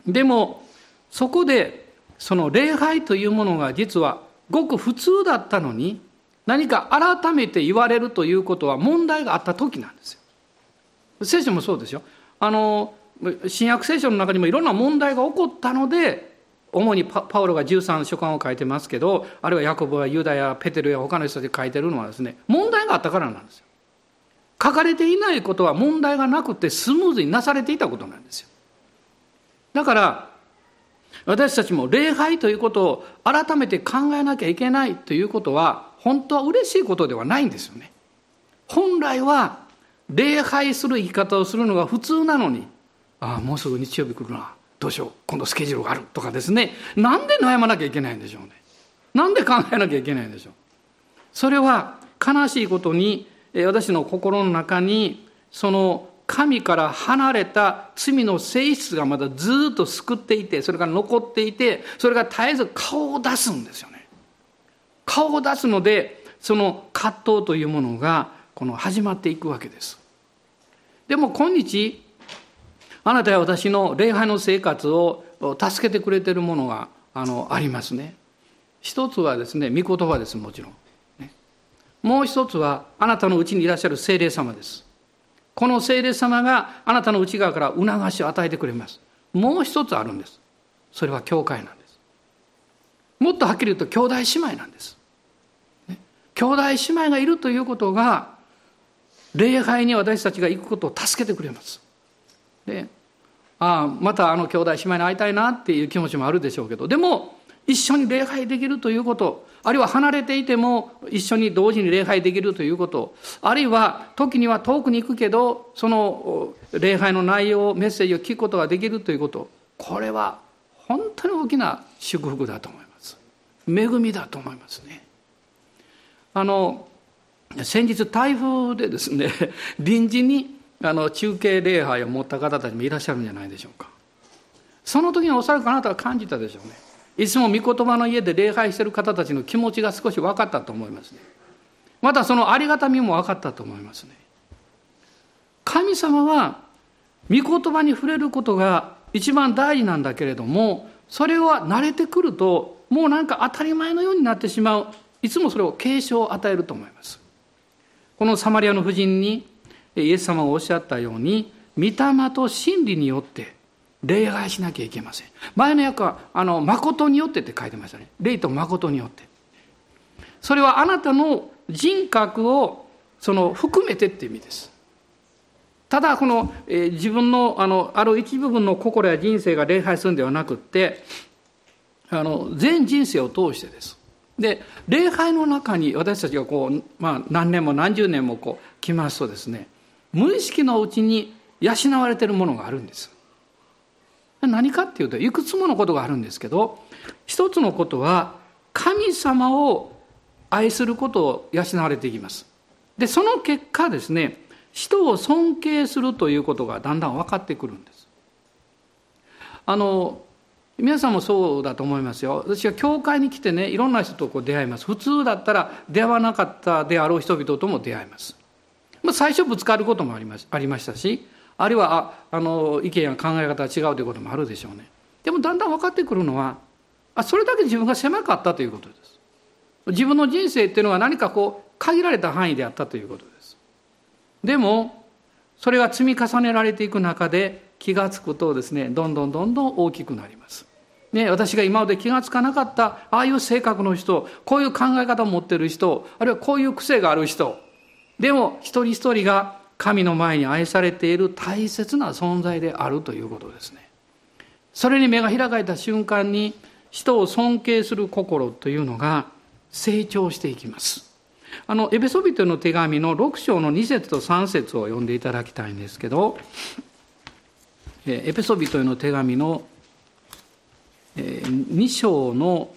でもそこでその礼拝というものが実はごく普通だったのに何か改めて言われるということは問題があった時なんですよ。聖書もそうですよ。あの新約聖書の中にもいろんな問題が起こったので主にパウロが13書簡を書いてますけどあるいはヤコブやユダやペテルや他の人で書いてるのはですね問題があったからなんですよ。書かれていないことは問題がなくてスムーズになされていたことなんですよ。だから私たちも礼拝ということを改めて考えなきゃいけないということは本当は嬉しいことではないんですよね。本来は礼拝する生き方をするのが普通なのにああもうすぐ日曜日来るなどうしよう今度スケジュールがあるとかですね。なんで悩まなきゃいけないんでしょうね。なんで考えなきゃいけないんでしょう。それは悲しいことに私の心の中にその神から離れた罪の性質がまだずっと救っていてそれが残っていてそれが絶えず顔を出すんですよね顔を出すのでその葛藤というものがこの始まっていくわけですでも今日あなたや私の礼拝の生活を助けてくれてるものがあのありますね。一つはですね、御言葉です、もちろん。もう一つは、あなたのうちにいらっしゃる精霊様です。この精霊様があなたの内側から促しを与えてくれます。もう一つあるんです。それは教会なんです。もっとはっきり言うと、兄弟姉妹なんです。ね、兄弟姉妹がいるということが、礼拝に私たちが行くことを助けてくれます。でああまたあの兄弟姉妹に会いたいなっていう気持ちもあるでしょうけどでも一緒に礼拝できるということあるいは離れていても一緒に同時に礼拝できるということ。あるいは時には遠くに行くけどその礼拝の内容メッセージを聞くことができるということ。これは本当に大きな祝福だと思います。恵みだと思いますね。あの先日台風でですね 臨時にあの中継礼拝を持った方たちもいらっしゃるんじゃないでしょうか。その時におそらくあなたは感じたでしょうね。いつも御言葉の家で礼拝している方たちの気持ちが少し分かったと思いますね。またそのありがたみも分かったと思いますね。神様は御言葉に触れることが一番大事なんだけれどもそれは慣れてくるともうなんか当たり前のようになってしまう。いつもそれを警鐘を与えると思います。このサマリアの婦人にイエス様がおっしゃったように御霊と真理によって礼拝しなきゃいけません。前の訳はあの誠によってって書いてましたね。霊と誠によって。それはあなたの人格をその含めてっていう意味です。ただこの、えー、自分のあのある一部分の心や人生が礼拝するんではなくってあの全人生を通してです。で礼拝の中に私たちがこう、まあ、何年も何十年もこう来ますとですね無意識のうちに養われているものがあるんです。何かっていうといくつものことがあるんですけど一つのことは神様を愛することを養われていきます。でその結果ですね人を尊敬するということがだんだん分かってくるんです。あの皆さんもそうだと思いますよ。私は教会に来てねいろんな人とこう出会います。普通だったら出会わなかったであろう人々とも出会います、まあ、最初ぶつかることもありまありましたしあるいはああの意見や考え方が違うということもあるでしょうね。でもだんだん分かってくるのはあそれだけ自分が狭かったということです。自分の人生っていうのは何かこう限られた範囲であったということです。でもそれが積み重ねられていく中で気が付くとですねどんどんどんどん大きくなります。ね、私が今まで気が付かなかったああいう性格の人こういう考え方を持ってる人あるいはこういう癖がある人でも一人一人が神の前に愛されている大切な存在であるということですね。それに目が開かれた瞬間に人を尊敬する心というのが成長していきます。あのエペソビトの手紙の6章の2節と3節を読んでいただきたいんですけどエペソビトへの手紙の2章の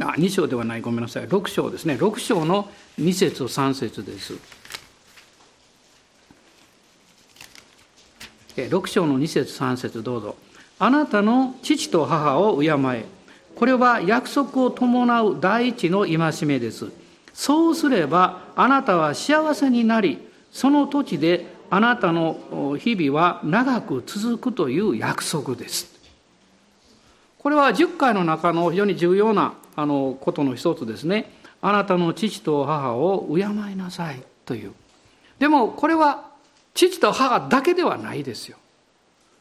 あ2章ではないごめんなさい6章ですね6章の2節と3節です6章の2節3節どうぞあなたの父と母を敬え。これは約束を伴う第一の戒めです。そうすればあなたは幸せになり、その土地であなたの日々は長く続くという約束です。これは10回の中の非常に重要なあのことの一つですね。あなたの父と母を敬いなさいという。でもこれは父と母だけではないですよ。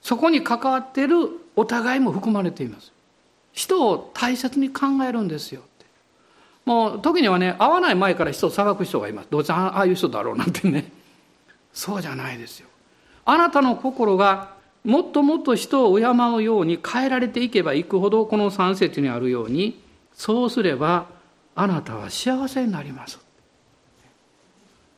そこに関わっているお互いも含まれています人を大切に考えるんですよもう時にはね会わない前から人を裁く人がいますどうせああいう人だろうなんてねそうじゃないですよあなたの心がもっともっと人を敬うように変えられていけばいくほどこの三節にあるようにそうすればあなたは幸せになります。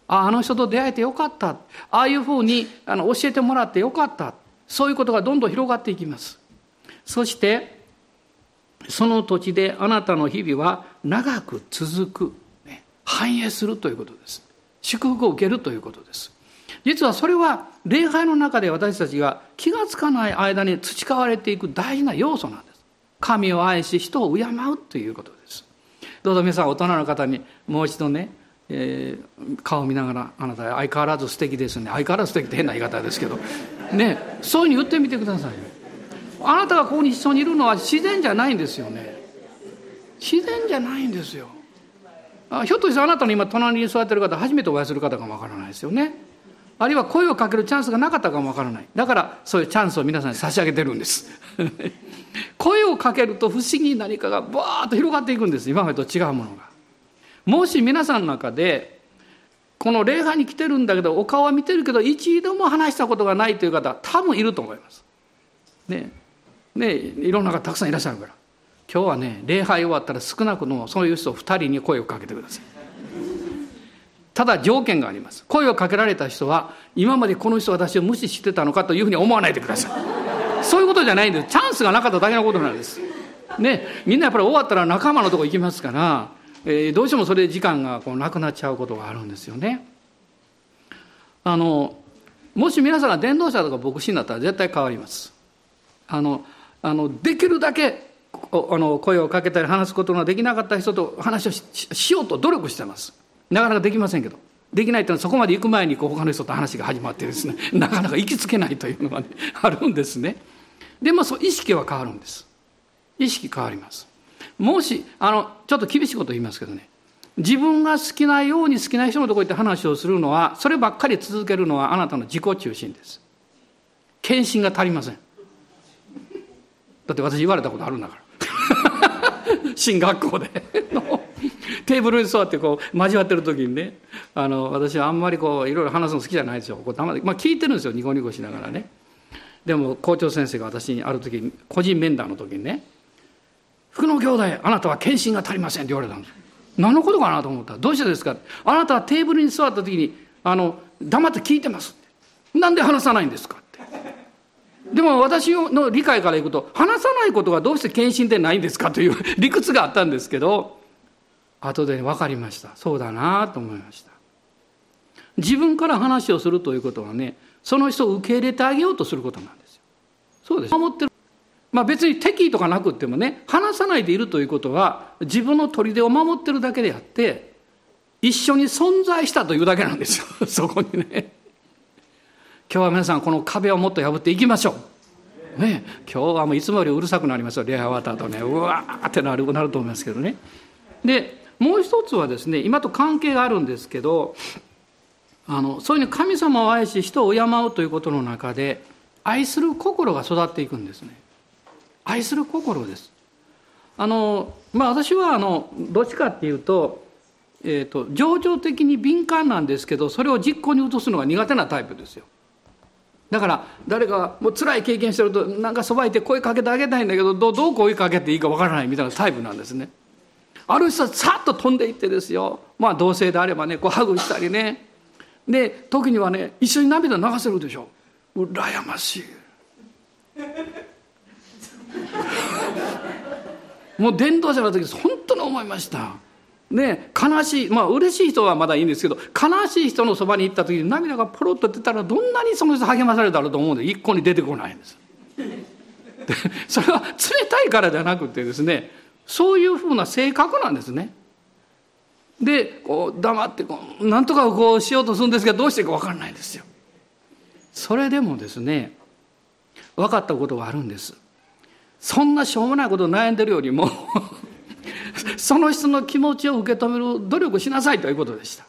ああの人と出会えてよかった。ああいうふうにあの教えてもらってよかった。そういうことがどんどん広がっていきます。そしてその土地であなたの日々は長く続く、ね、繁栄するということです。祝福を受けるということです。実はそれは礼拝の中で私たちが気が付かない間に培われていく大事な要素なんです。神を愛し人を敬うということです。どうぞ皆さん大人の方にもう一度ねえー、顔を見ながらあなた相変わらず素敵ですね。相変わらず素敵って変な言い方ですけど。ねそういうふうに言ってみてくださいあなたがここに一緒にいるのは自然じゃないんですよね。自然じゃないんですよ。あひょっとしてあなたの今隣に座ってる方初めてお会いする方かもわからないですよね。あるいは声をかけるチャンスがなかったかもわからない。だからそういうチャンスを皆さんに差し上げてるんです。声をかけると不思議に何かがバーッと広がっていくんです今までと違うものがもし皆さんの中でこの礼拝に来てるんだけどお顔は見てるけど一度も話したことがないという方多分いると思います。ねねいろんな方たくさんいらっしゃるから今日はね礼拝終わったら少なくともそういう人2人に声をかけてください。ただ条件があります。声をかけられた人は今までこの人私を無視してたのかというふうに思わないでください。そういうことじゃないんです。チャンスがなかっただけのことなんです。ね、みんなやっぱり終わったら仲間のとこ行きますから、えー、どうしてもそれで時間がこうなくなっちゃうことがあるんですよね。あのもし皆さんが伝道者とか牧師になったら絶対変わります。あのあのできるだけあの声をかけたり話すことができなかった人と話をしようと努力してます。なかなかできませんけど。できないというのはそこまで行く前にこう他の人と話が始まってですね なかなか行きつけないというのが、ね、あるんですね。でもそう意識は変わるんです。意識変わります。もしあのちょっと厳しいこと言いますけどね自分が好きなように好きな人のところ行って話をするのはそればっかり続けるのはあなたの自己中心です。献身が足りません。だって私言われたことあるんだから。進学校で テーブルに座ってこう交わってる時にねあの私はあんまりこういろいろ話すの好きじゃないですよこうまあ、聞いてるんですよニコニコしながらねでも校長先生が私にある時個人面談の時にね「福野兄弟あなたは献身が足りません」って言われたんです何のことかなと思ったら「どうしてですか?」あなたはテーブルに座った時にあの黙って聞いてます」「なんで話さないんですか?」って。でも私の理解からいくと話さないことがどうして献身でないんですか？という 理屈があったんですけど後で分かりました。そうだなと思いました。自分から話をするということはねその人を受け入れてあげようとすることなんですよ。そうです。守ってる。まあ別に敵意とかなくってもね話さないでいるということは自分の砦を守ってるだけであって一緒に存在したというだけなんですよ。そこにね。今日は皆さんこの壁をもっと破っていきましょう。ね、今日はもういつもよりうるさくなりますよ。礼拝終わった後ね。うわーってなるなると思いますけどね。でもう一つはですね今と関係があるんですけどあのそういうふうに神様を愛し人を敬うということの中で愛する心が育っていくんですね。愛する心です。あのまあ私はあのどっちかっていうと,、えーと情緒的に敏感なんですけどそれを実行に移すのが苦手なタイプですよ。だから誰かもう辛い経験してるとなんかそばいて声かけてあげたいんだけどどどう声かけていいかわからないみたいなタイプなんですね。ある人はさっと飛んでいってですよまあ同性であればねこうハグしたりねで時にはね一緒に涙流せるでしょ。羨ましい。もう伝道者の時本当に思いました。ね、悲しいまあ嬉しい人はまだいいんですけど悲しい人のそばに行った時に涙がポロッと出たらどんなにその人励まされたろうと思うんで一向に出てこないんです。それは冷たいからじゃなくてですねそういうふうな性格なんですね。でこう黙ってこうなんとかこうしようとするんですけどどうしていいか分からないんですよ。それでもですね分かったことがあるんです。そんなしょうもないこと悩んでるよりも その人の気持ちを受け止める努力しなさいということでした。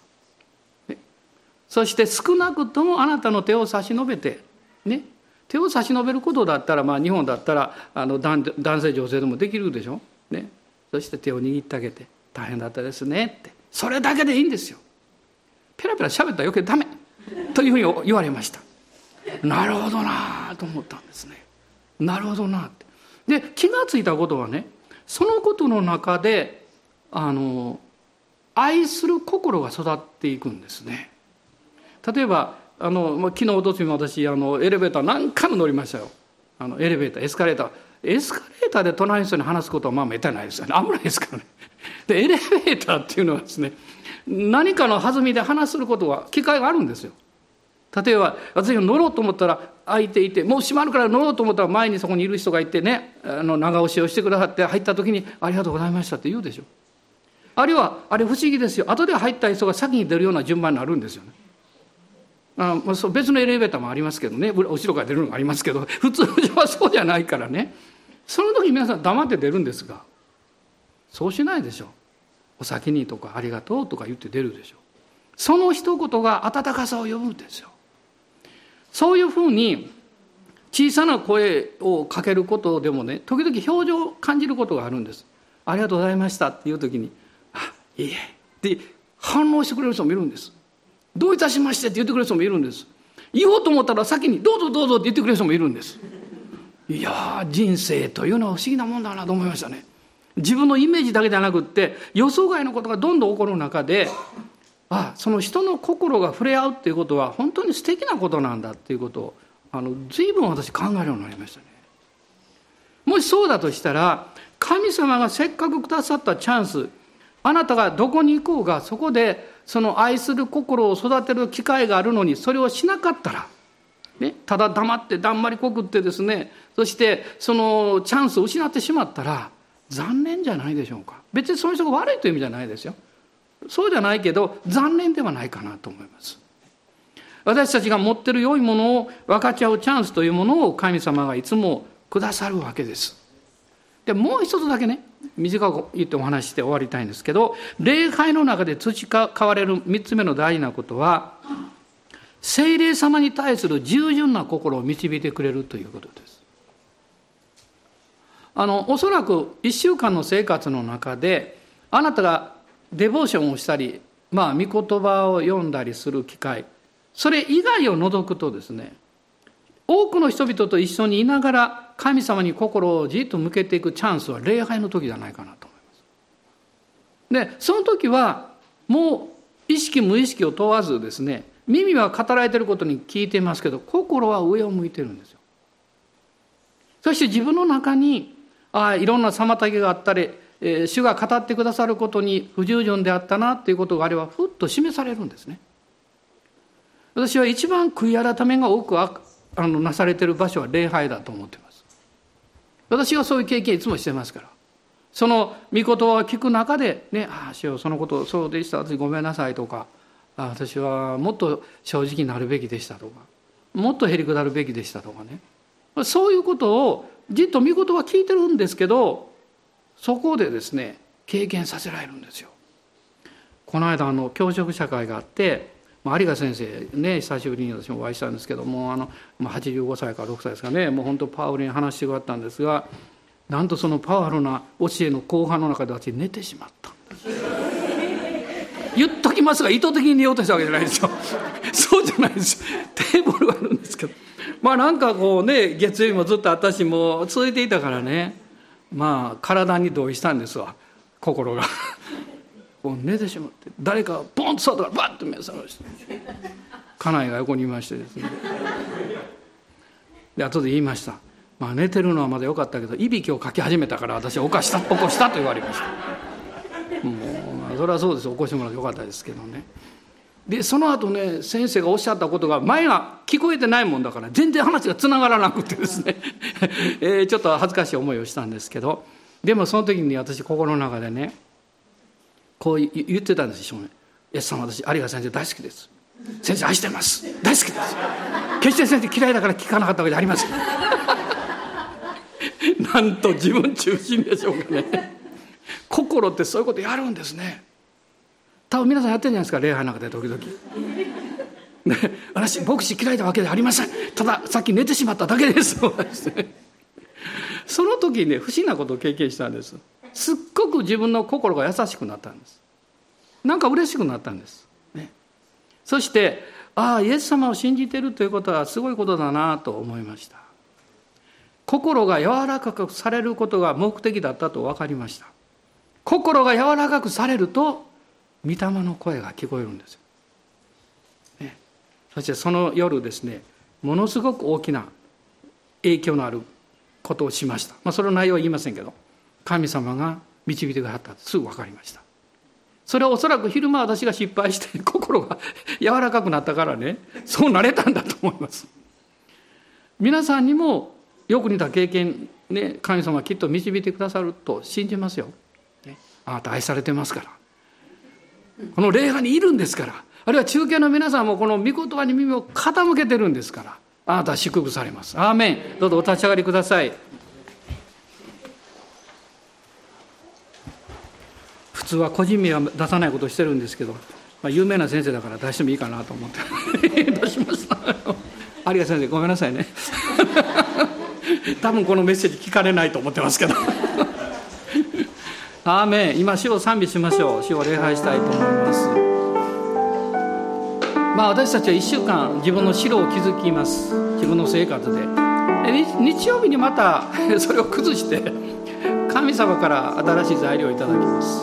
そして少なくともあなたの手を差し伸べて、ね、手を差し伸べることだったら、まあ、日本だったらあの男性女性でもできるでしょ、ね、そして手を握ってあげて「大変だったですね」ってそれだけでいいんですよ。ペラペラ喋ったら余計ダメというふうに言われました。なるほどなと思ったんですね。なるほどなって。で気が付いたことはねそのことの中であの愛する心が育っていくんですね。例えばあの、昨日おとつも私あのエレベーター何回も乗りましたよあのエレベーターエスカレーターエスカレーターで隣の人に話すことはまあめったにないですよね危ないですからねでエレベーターっていうのはですね何かの弾みで話することは機会があるんですよ。例えば私が乗ろうと思ったら空いていてもう閉まるから乗ろうと思ったら前にそこにいる人がいてねあの長押しをしてくださって入った時に「ありがとうございました」って言うでしょ。あるいはあれ不思議ですよ。後で入った人が先に出るような順番になるんですよね。あ別のエレベーターもありますけどね。後ろから出るのがありますけど普通はそうじゃないからね。その時皆さん黙って出るんですがそうしないでしょ。お先にとかありがとうとか言って出るでしょ。その一言が温かさを呼ぶんですよ。そういうふうに小さな声をかけることでもね時々表情を感じることがあるんです。ありがとうございましたっていう時に「あいいえ」って反応してくれる人もいるんです。どういたしましてって言ってくれる人もいるんです。言おうと思ったら先に「どうぞどうぞ」って言ってくれる人もいるんです。いや人生というのは不思議なもんだなと思いましたね。自分のイメージだけじゃなくって予想外のことがどんどん起こる中であその人の心が触れ合うっていうことは本当に素敵なことなんだっていうことをあの随分私考えるようになりましたね。もしそうだとしたら神様がせっかくくださったチャンスあなたがどこに行こうがそこでその愛する心を育てる機会があるのにそれをしなかったら、ね、ただ黙ってだんまりこくってですねそしてそのチャンスを失ってしまったら残念じゃないでしょうか。別にその人が悪いという意味じゃないですよ。そうじゃないけど残念ではないかなと思います。私たちが持ってる良いものを分かち合うチャンスというものを神様がいつもくださるわけです。でもう一つだけね短く言ってお話して終わりたいんですけど礼拝の中で培われる3つ目の大事なことは精霊様に対する従順な心を導いてくれるということです。あのおそらく1週間の生活の中であなたがデボーションをしたりまあ御言葉を読んだりする機会それ以外を除くとですね多くの人々と一緒にいながら神様に心をじっと向けていくチャンスは礼拝の時じゃないかなと思います。でその時はもう意識無意識を問わずですね耳は語られてることに聞いていますけど心は上を向いてるんですよ。そして自分の中にああいろんな妨げがあったり、えー、主が語ってくださることに不従順であったなっていうことがあればふっと示されるんですね。私は一番悔い改めが多くあのなされてる場所は礼拝だと思ってます。私はそういう経験いつもしてますから。その御言葉を聞く中で、ね、ああ、しよ、そのこと、そうでした、私ごめんなさいとか、私はもっと正直になるべきでしたとか、もっとへりくだるべきでしたとかね。そういうことをじっと御言葉聞いてるんですけど、そこでですね、経験させられるんですよ。この間、あの、教職社会があって、有賀先生ね久しぶりに私もお会いしたんですけどもあの、85歳から6歳ですかねもう本当パワフルに話してくれたんですがなんとそのパワフルな教えの後半の中で私寝てしまったんです言っときますが意図的に寝ようとしたわけじゃないですよ。そうじゃないです。テーブルがあるんですけど。まあなんかこうね月曜日もずっと私も続いていたからね。まあ体に同意したんですわ。心が。こう寝てしまって誰かポンと外からバッと目覚まして。家内が横にいましてですね。で後で言いました「まあ寝てるのはまだよかったけどいびきをかき始めたから私起こした起こした」と言われました、それはそうです。起こしてもらってよかったですけどね。でその後ね先生がおっしゃったことが前が聞こえてないもんだから全然話がつながらなくてですね、えー、ちょっと恥ずかしい思いをしたんですけど。でもその時に私心の中でねこう言ってたんです少年「イエス様私有賀先生大好きです。先生愛してます。大好きです。決して先生嫌いだから聞かなかったわけじゃありません なんと自分中心でしょうかね。心ってそういうことやるんですね。多分皆さんやってるんじゃないですか礼拝の中で時々、私牧師嫌いなわけではありません。たださっき寝てしまっただけですその時ね不思議なことを経験したんです。すっごく自分の心が優しくなったんです。なんか嬉しくなったんです、ね、そしてああイエス様を信じてるということはすごいことだなと思いました。心が柔らかくされることが目的だったと分かりました。心が柔らかくされると御霊の声が聞こえるんです、ね、そしてその夜ですねものすごく大きな影響のあることをしました、まあ、その内容は言いませんけど神様が導いてくださったすぐ分かりました。それはおそらく昼間私が失敗して 心が柔らかくなったからねそうなれたんだと思います。皆さんにもよく似た経験ね神様はきっと導いてくださると信じますよ、ね、あなた愛されてますから。この礼拝にいるんですから。あるいは中継の皆さんもこの御言葉に耳を傾けてるんですから。あなたは祝福されます。アーメン。どうぞお立ち上がりください。普通は個人名は出さないことしてるんですけど、まあ、有名な先生だから出してもいいかなと思って。出しました。有賀先生。ごめんなさいね。多分このメッセージ聞かれないと思ってますけど。アーメン今死を賛美しましょう死を礼拝したいと思いますまあ私たちは1週間自分の城を築きます自分の生活で日曜日にまたそれを崩して神様から新しい材料をいただきます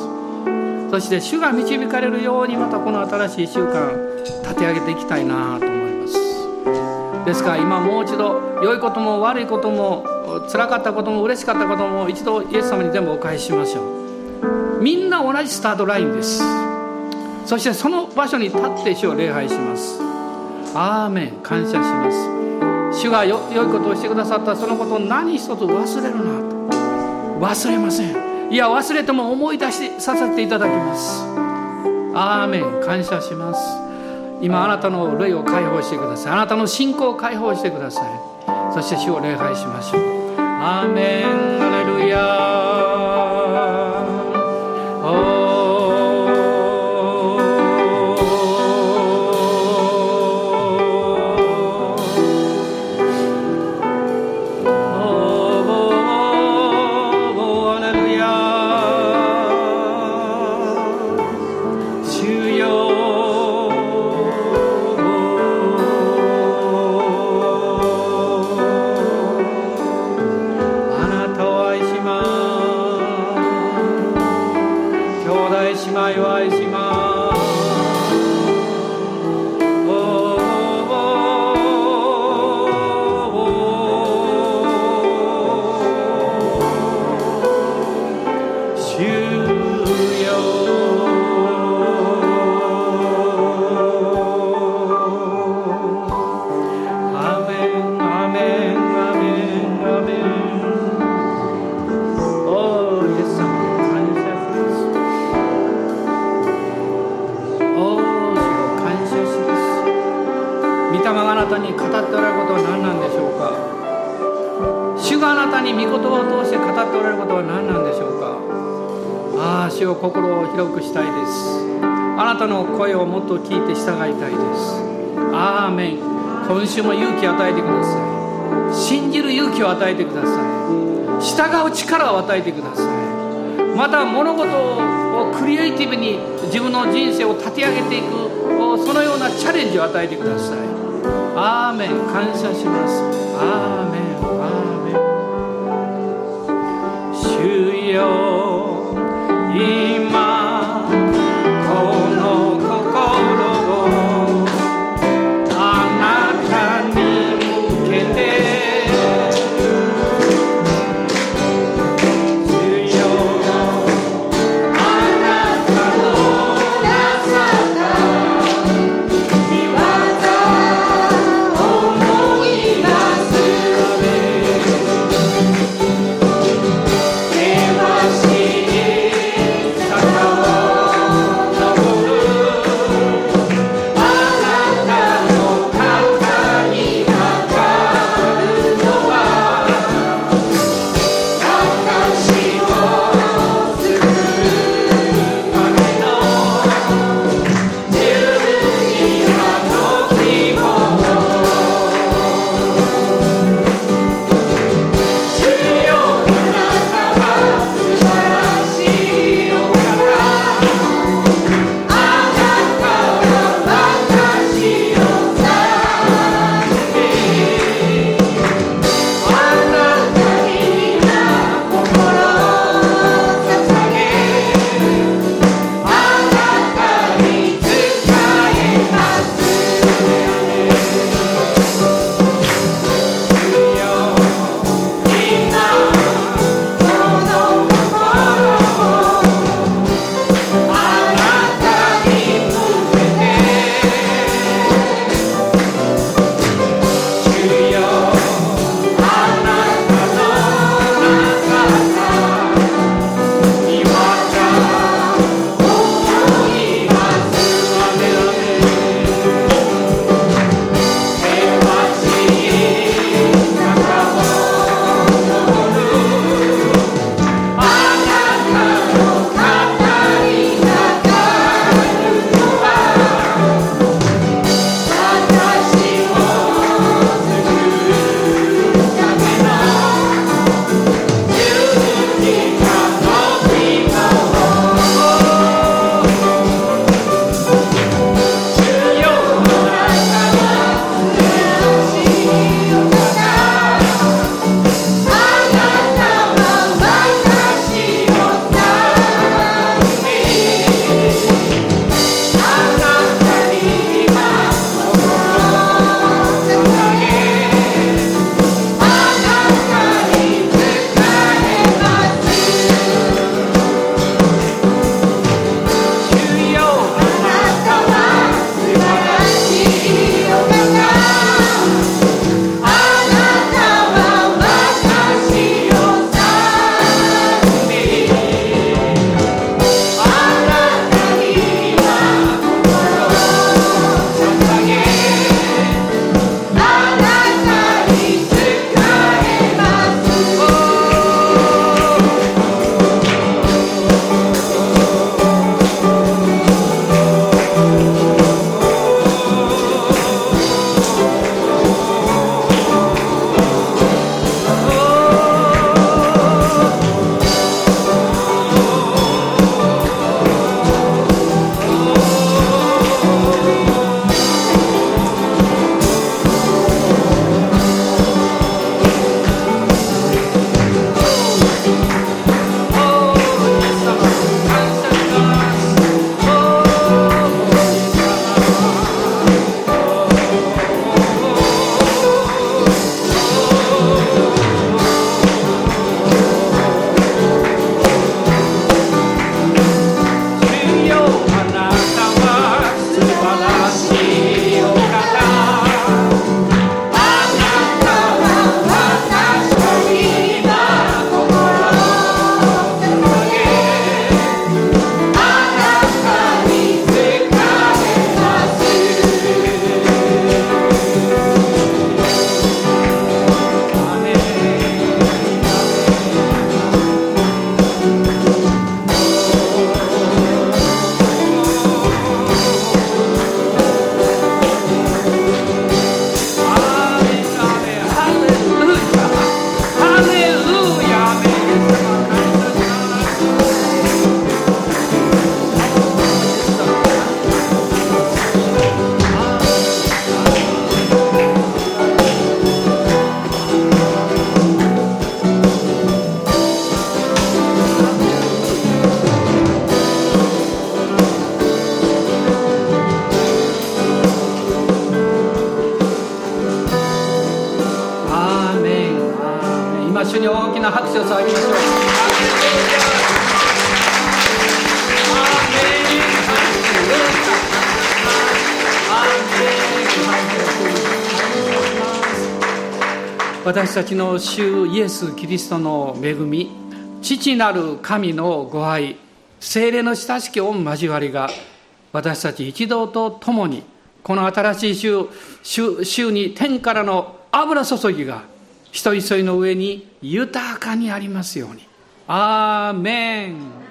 そして主が導かれるようにまたこの新しい習慣立て上げていきたいなと思いますですから今もう一度良いことも悪いことも辛かったことも嬉しかったことも一度イエス様に全部お返ししましょうみんな同じスタートラインです。そしてその場所に立って主を礼拝します。アーメン。感謝します。主が良いことをしてくださった。そのことを何一つ忘れるなと。忘れません。いや忘れても思い出しさせていただきます。アーメン。感謝します。今あなたの霊を解放してください。あなたの信仰を解放してください。そして主を礼拝しましょう。アーメン。アレルヤられることは何なんでしょうか？ああ主を心を広くしたいです。あなたの声をもっと聞いて従いたいです。アーメン。今週も勇気を与えてください。信じる勇気を与えてください。従う力を与えてください。また物事をクリエイティブに自分の人生を立て上げていくそのようなチャレンジを与えてください。アーメン。感謝します。アーメン。アーメン。主私たちの主イエス・キリストの恵み父なる神のご愛精霊の親しき御交わりが私たち一同と共にこの新しい週週週に天からの油注ぎが一人一人の上に豊かにありますように。アーメン